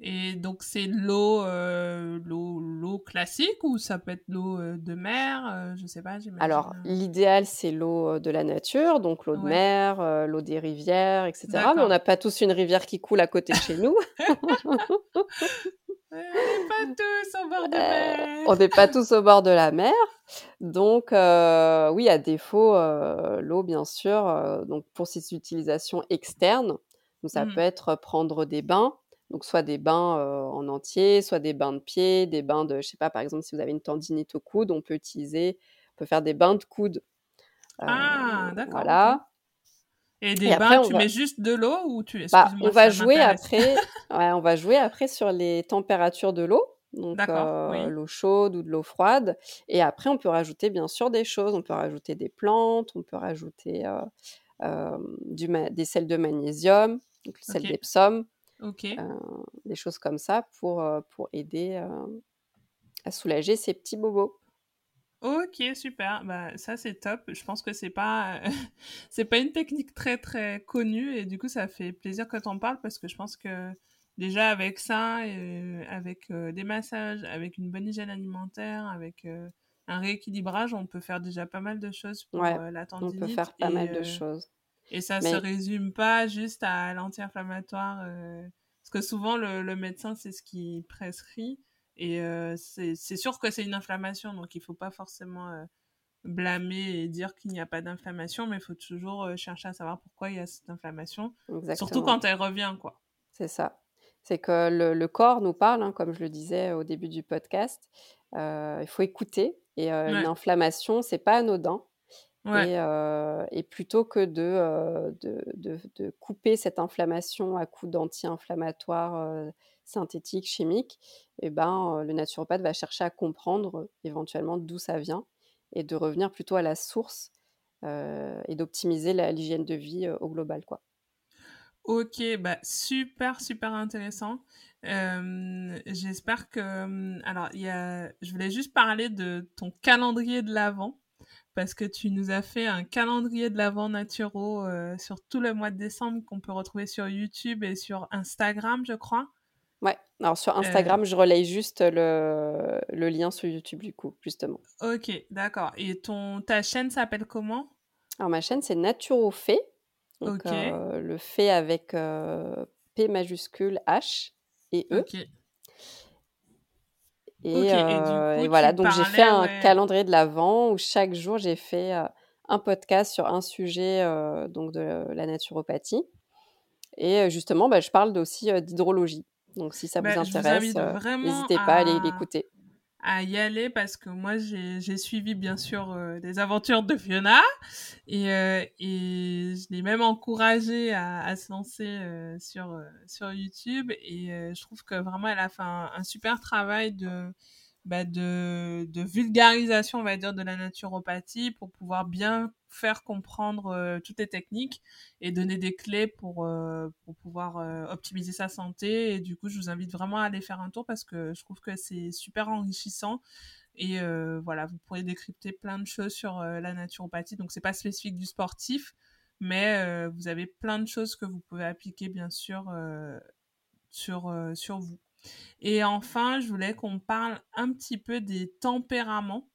Et donc c'est l'eau, euh, l'eau, l'eau classique ou ça peut être l'eau euh, de mer? euh, je sais pas. Alors, l'idéal, c'est l'eau de la nature, donc l'eau de Ouais. mer, l'eau des rivières, etc. Mais on n'a pas tous une rivière qui coule à côté de chez nous. [laughs] On n'est pas tous au bord de Euh, mer. on n'est pas tous au bord de la mer. Donc, euh, oui, à défaut, euh, l'eau, bien sûr, donc pour ses utilisations externes, donc ça Mhm. peut être prendre des bains, donc soit des bains euh, en entier, soit des bains de pied, des bains de, je sais pas, par exemple, si vous avez une tendinite au coude, on peut utiliser, on peut faire des bains de coude. Euh, Ah, d'accord. voilà. Et des Et bains, tu va, mets juste de l'eau ou tu... bah, on va jouer après, [laughs] ouais, on va jouer après sur les températures de l'eau, donc D'accord, euh, oui. l'eau chaude ou de l'eau froide. Et après, on peut rajouter bien sûr des choses. On peut rajouter des plantes, on peut rajouter euh, du des sels de magnésium, donc le sel Ok, d'Epsom, ok. euh, des choses comme ça pour, pour aider à soulager ces petits bobos. Ok, super. Bah, ça, c'est top. Je pense que c'est pas, [laughs] c'est pas une technique très, très connue et du coup, ça fait plaisir que t'en parles parce que je pense que déjà avec ça, euh, avec euh, des massages, avec une bonne hygiène alimentaire, avec un rééquilibrage, on peut faire déjà pas mal de choses pour Ouais, la on peut tendinite faire pas et, mal de choses. Et ça se Mais résume pas juste à l'anti-inflammatoire euh, parce que souvent le, le médecin, c'est ce qu'il prescrit. Et euh, c'est sûr que c'est une inflammation, donc il faut pas forcément euh, blâmer et dire qu'il n'y a pas d'inflammation, mais il faut toujours chercher à savoir pourquoi il y a cette inflammation, surtout quand elle revient, quoi. C'est ça. C'est que le, le corps nous parle, hein, comme je le disais au début du podcast. Il faut écouter. Et une inflammation, c'est pas anodin. Ouais, Et, euh, et plutôt que de, euh, de, de- de couper cette inflammation à coups d'anti-inflammatoires euh, synthétiques, chimiques, eh ben, le naturopathe va chercher à comprendre éventuellement d'où ça vient et de revenir plutôt à la source et d'optimiser l'hygiène de vie au global, quoi. Ok, bah super, super intéressant. Euh, j'espère que... Alors, y a... je voulais juste parler de ton calendrier de l'Avent, parce que tu nous as fait un calendrier de l'Avent naturo euh, sur tout le mois de décembre qu'on peut retrouver sur YouTube et sur Instagram, je crois. Ouais, alors sur Euh, Instagram, je relaye juste le, le lien sur YouTube, du coup, justement. ok, d'accord. Et ton, ta chaîne s'appelle comment? Alors, ma chaîne, c'est Naturofait. Donc, Ok, euh, le fait avec euh, P majuscule H et E. ok, Et, euh, et voilà, donc j'ai fait un ouais. calendrier de l'Avent où chaque jour, j'ai fait euh, un podcast sur un sujet euh, donc de la naturopathie. Et justement, bah, je parle aussi d'hydrologie. Donc, si ça vous Bah, vous intéresse, n'hésitez pas à aller à... l'écouter. À y aller parce que moi j'ai suivi bien sûr euh, des aventures de Fiona et, euh, et je l'ai même encouragée à, à se lancer euh, sur, euh, sur YouTube et euh, je trouve que vraiment elle a fait un super travail de, bah, de, de vulgarisation on va dire de la naturopathie pour pouvoir bien faire comprendre euh, toutes les techniques et donner des clés pour, euh, pour pouvoir euh, optimiser sa santé. Et du coup, je vous invite vraiment à aller faire un tour parce que je trouve que c'est super enrichissant. Et voilà, vous pourrez décrypter plein de choses sur la naturopathie. Donc, c'est pas spécifique du sportif, mais vous avez plein de choses que vous pouvez appliquer, bien sûr, sur, sur vous. Et enfin, je voulais qu'on parle un petit peu des tempéraments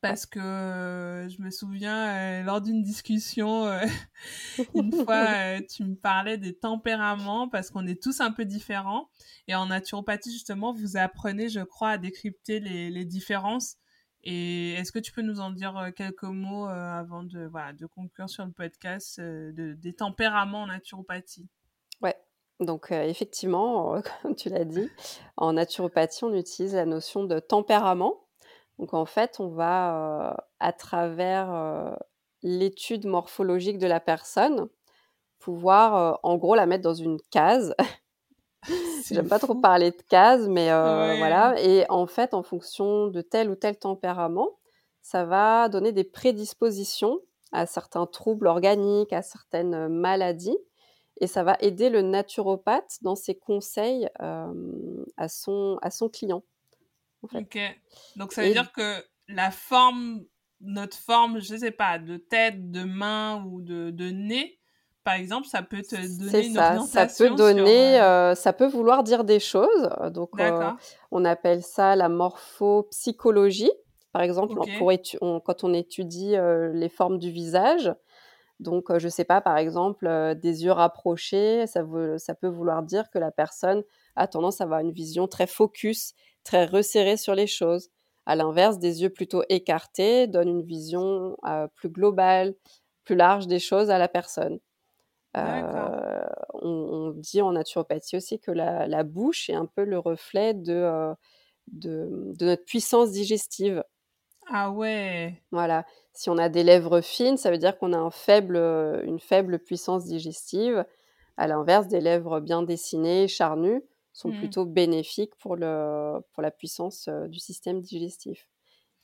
parce que je me souviens lors d'une discussion [laughs] une fois [laughs] tu me parlais des tempéraments parce qu'on est tous un peu différents. Et en naturopathie justement vous apprenez je crois à décrypter les, les différences. Et est-ce que tu peux nous en dire quelques mots avant de voilà de conclure sur le podcast de, des tempéraments en naturopathie? Donc effectivement, [laughs] comme tu l'as dit, en naturopathie, on utilise la notion de tempérament. Donc en fait, on va, à travers, l'étude morphologique de la personne, pouvoir, en gros la mettre dans une case. [laughs] J'aime pas trop parler de case, mais voilà. Et en fait, en fonction de tel ou tel tempérament, ça va donner des prédispositions à certains troubles organiques, à certaines, maladies et ça va aider le naturopathe dans ses conseils, à son à son client. Ok. Donc ça veut dire que la forme, notre forme, je sais pas, de tête, de main ou de, de nez, par exemple, ça peut te donner une ça, orientation. Ça peut donner, euh, ça peut vouloir dire des choses. Donc, euh, on appelle ça la morphopsychologie. Par exemple, quand on étudie euh, les formes du visage, donc je sais pas, par exemple, des yeux rapprochés, ça, veut, ça peut vouloir dire que la personne a tendance à avoir une vision très focus très resserré sur les choses. À l'inverse, des yeux plutôt écartés donnent une vision euh, plus globale, plus large des choses à la personne. Euh, on, dit en naturopathie aussi que la, bouche est un peu le reflet euh, de, de, notre puissance digestive. Ah ouais. Voilà. Si on a des lèvres fines, ça veut dire qu'on a un faible, une faible puissance digestive. À l'inverse, des lèvres bien dessinées, charnues, sont mmh. plutôt bénéfiques pour, le, pour la puissance du système digestif.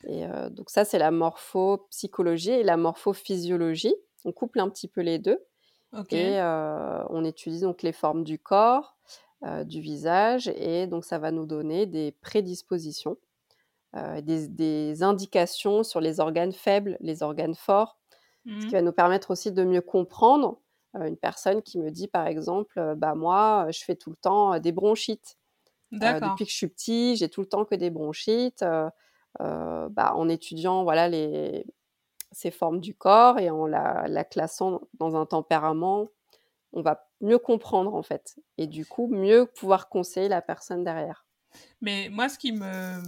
Et donc ça, c'est la morphopsychologie et la morphophysiologie. On couple un petit peu les deux. Et on étudie donc les formes du corps, du visage, et donc ça va nous donner des prédispositions, des, des, indications sur les organes faibles, les organes forts, ce qui mmh. va nous permettre aussi de mieux comprendre une personne qui me dit par exemple, bah moi, je fais tout le temps des bronchites. depuis que je suis petit, j'ai tout le temps que des bronchites. bah, en étudiant voilà les ces formes du corps et en la, la, classant dans un tempérament, on va mieux comprendre en fait et du coup mieux pouvoir conseiller la personne derrière. Mais moi, ce qui me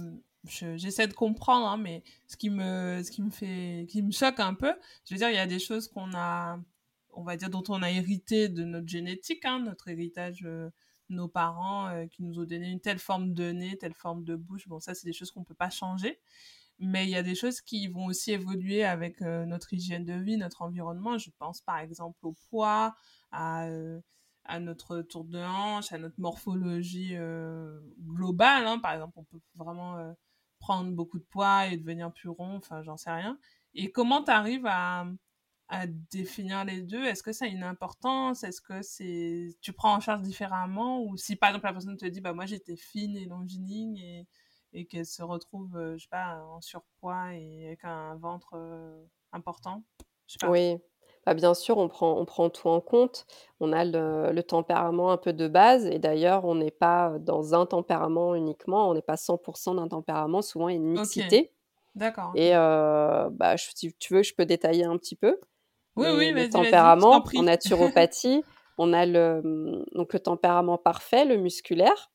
j'essaie de comprendre, hein, mais ce qui me, ce qui me fait, qui me choque un peu, je veux dire, il y a des choses qu'on a, on va dire, dont on a hérité de notre génétique, hein, notre héritage, euh, nos parents euh, qui nous ont donné une telle forme de nez, telle forme de bouche. Bon, ça, c'est des choses qu'on peut pas changer. Mais il y a des choses qui vont aussi évoluer avec euh, notre hygiène de vie, notre environnement. Je pense par exemple au poids, à, à notre tour de hanche, à notre morphologie globale. Hein. Par exemple, on peut vraiment prendre beaucoup de poids et devenir plus rond, enfin, j'en sais rien. Et comment tu arrives à, définir les deux? Est-ce que ça a une importance? Est-ce que c'est tu prends en charge différemment? Ou si par exemple la personne te dit bah moi j'étais fine et longiligne et, et qu'elle se retrouve euh, je sais pas en surpoids et avec un ventre euh, important? Oui. Bah, bien sûr, on prend, on prend tout en compte. On a le, tempérament un peu de base et d'ailleurs, on n'est pas dans un tempérament uniquement, on n'est pas 100% d'un tempérament, souvent il y a une mixité. D'accord. Et euh, bah, si tu veux, je peux détailler un petit peu. Oui, oui, le tempérament en [laughs] naturopathie, on a le, donc le tempérament parfait, le musculaire,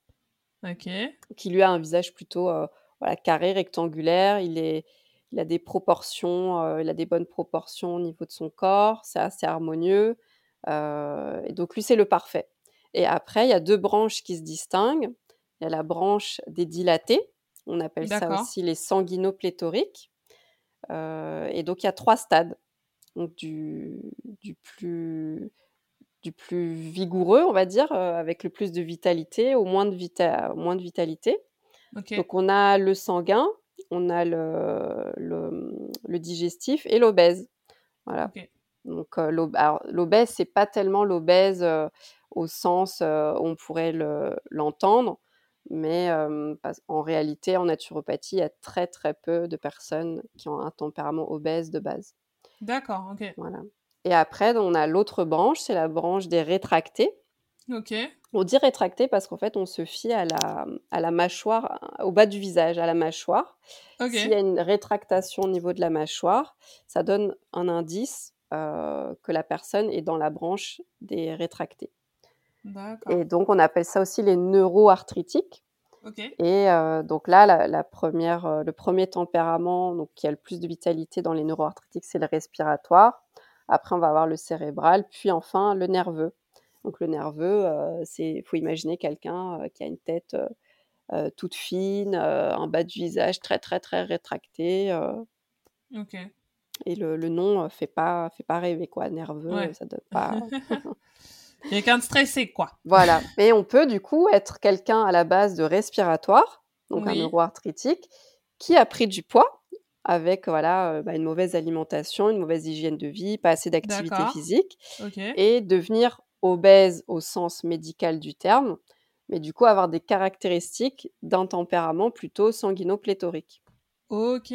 qui lui a un visage plutôt euh, voilà, carré, rectangulaire. Il, est, il a des proportions, euh, il a des bonnes proportions au niveau de son corps, c'est assez harmonieux. Euh, et donc lui, c'est le parfait. Et après, il y a deux branches qui se distinguent. Il y a la branche des dilatés, on appelle ça aussi les sanguinopléthoriques. et donc il y a trois stades donc du, du, plus, du plus vigoureux, on va dire, euh, avec le plus de vitalité au moins de, vita moins de vitalité. Donc on a le sanguin, on a le, le, digestif et l'obèse. Voilà. Donc euh, l'obèse, c'est pas tellement l'obèse euh, au sens où on pourrait l'entendre, mais en réalité, en naturopathie, il y a très très peu de personnes qui ont un tempérament obèse de base. D'accord, ok. Voilà. Et après, on a l'autre branche, c'est la branche des rétractés. Ok. On dit rétracté parce qu'en fait, on se fie à la, à la mâchoire, au bas du visage, à la mâchoire. S'il y a une rétractation au niveau de la mâchoire, ça donne un indice euh, que la personne est dans la branche des rétractés. Et donc, on appelle ça aussi les neuroarthritiques. Et euh, donc là, la, la première, euh, le premier tempérament donc, qui a le plus de vitalité dans les neuroarthritiques, c'est le respiratoire. Après, on va avoir le cérébral, puis enfin le nerveux. Donc le nerveux, euh, c'est, faut imaginer quelqu'un euh, qui a une tête euh, toute fine, un bas du visage très très très rétracté. Ok. et le, le nom fait pas fait pas rêver quoi, nerveux, Ouais. ça donne pas. [laughs] [laughs] Quelqu'un de stressé, quoi. Voilà. Et on peut du coup être quelqu'un à la base de respiratoire, donc un neuroarthritique, qui a pris du poids avec voilà euh, bah, une mauvaise alimentation, une mauvaise hygiène de vie, pas assez d'activité physique, et devenir obèse au sens médical du terme, mais du coup avoir des caractéristiques d'un tempérament plutôt sanguinopléthorique. Ok.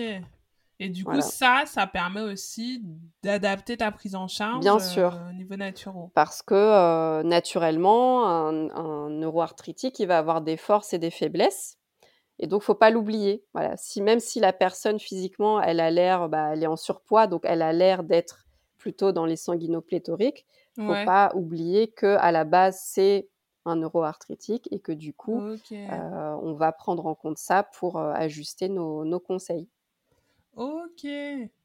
Et du coup, Voilà. ça, ça permet aussi d'adapter ta prise en charge Bien euh, sûr. au niveau naturel. Parce que euh, naturellement, un, un neuroarthritique, il va avoir des forces et des faiblesses. Et donc, faut pas l'oublier. Voilà. Si même si la personne physiquement, elle a l'air, bah, elle est en surpoids, donc elle a l'air d'être plutôt dans les sanguinopléthoriques, faut Ouais. pas oublier que à la base c'est un neuroarthritique et que du coup, euh, on va prendre en compte ça pour euh, ajuster nos, nos conseils. Ok.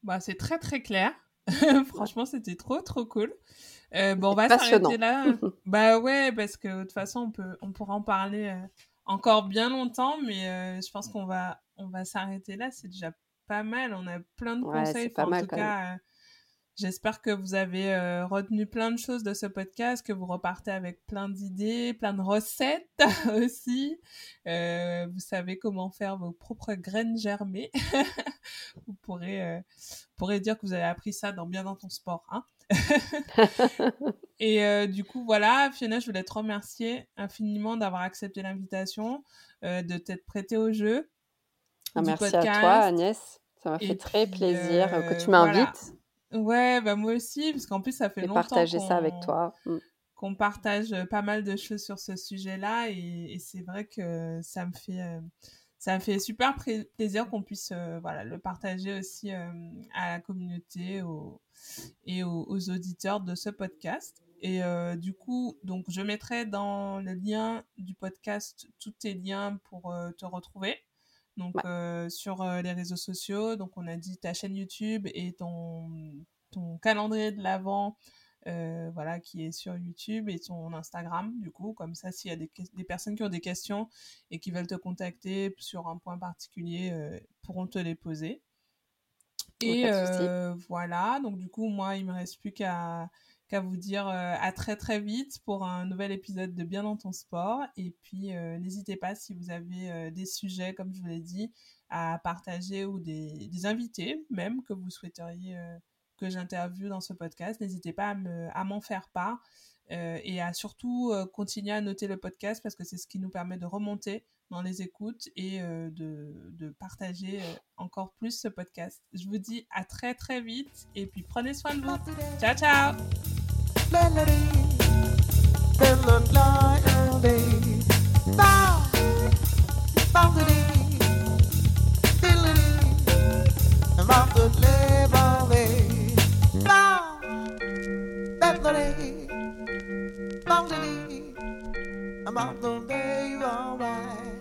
Bah, c'est très très clair. [laughs] Franchement, c'était trop trop cool. Euh, bon, on va s'arrêter là. [laughs] bah ouais, parce que de toute façon, on peut, on pourra en parler encore bien longtemps, mais je pense qu'on va, on va s'arrêter là. C'est déjà pas mal. On a plein de Ouais, conseils. pas Enfin, en tout cas, j'espère que vous avez euh, retenu plein de choses de ce podcast, que vous repartez avec plein d'idées, plein de recettes [laughs] aussi. Euh, vous savez comment faire vos propres graines germées. [laughs] vous pourrez, euh, pourrez dire que vous avez appris ça dans Bien dans ton sport. Hein [laughs] Et euh, du coup, voilà, Fiona, je voulais te remercier infiniment d'avoir accepté l'invitation, euh, de t'être prêtée au jeu. Ah, merci à podcast. toi, Agnès. Ça m'a fait très plaisir euh, que tu voilà. Ouais, bah moi aussi, parce qu'en plus, ça fait et longtemps partager ça avec qu'on- toi. Mm. qu'on partage pas mal de choses sur ce sujet-là et, et c'est vrai que ça me fait euh, ça me fait super plaisir qu'on puisse euh, voilà le partager aussi euh, à la communauté aux- et aux, aux auditeurs de ce podcast et du coup donc je mettrai dans le lien du podcast tous tes liens pour te retrouver donc Ouais. euh, sur les réseaux sociaux donc on a dit ta chaîne YouTube et ton ton calendrier de l'avant euh, voilà, qui est sur YouTube et ton Instagram, du coup, comme ça, s'il y a des, personnes qui ont des questions et qui veulent te contacter sur un point particulier, euh, pourront te les poser. Ouais, Et euh, voilà, donc du coup, moi, il me reste plus qu'à qu'à vous dire euh, à très très vite pour un nouvel épisode de Bien dans ton sport. Et puis, euh, n'hésitez pas si vous avez euh, des sujets, comme je vous l'ai dit, à partager ou des, invités même que vous souhaiteriez que j'interviewe dans ce podcast. N'hésitez pas à me- à m'en faire part et à surtout continuer à noter le podcast parce que c'est ce qui nous permet de remonter dans les écoutes et de, de partager encore plus ce podcast. Je vous dis à très très vite et puis prenez soin de vous. Ciao ciao I'm on the day, alright.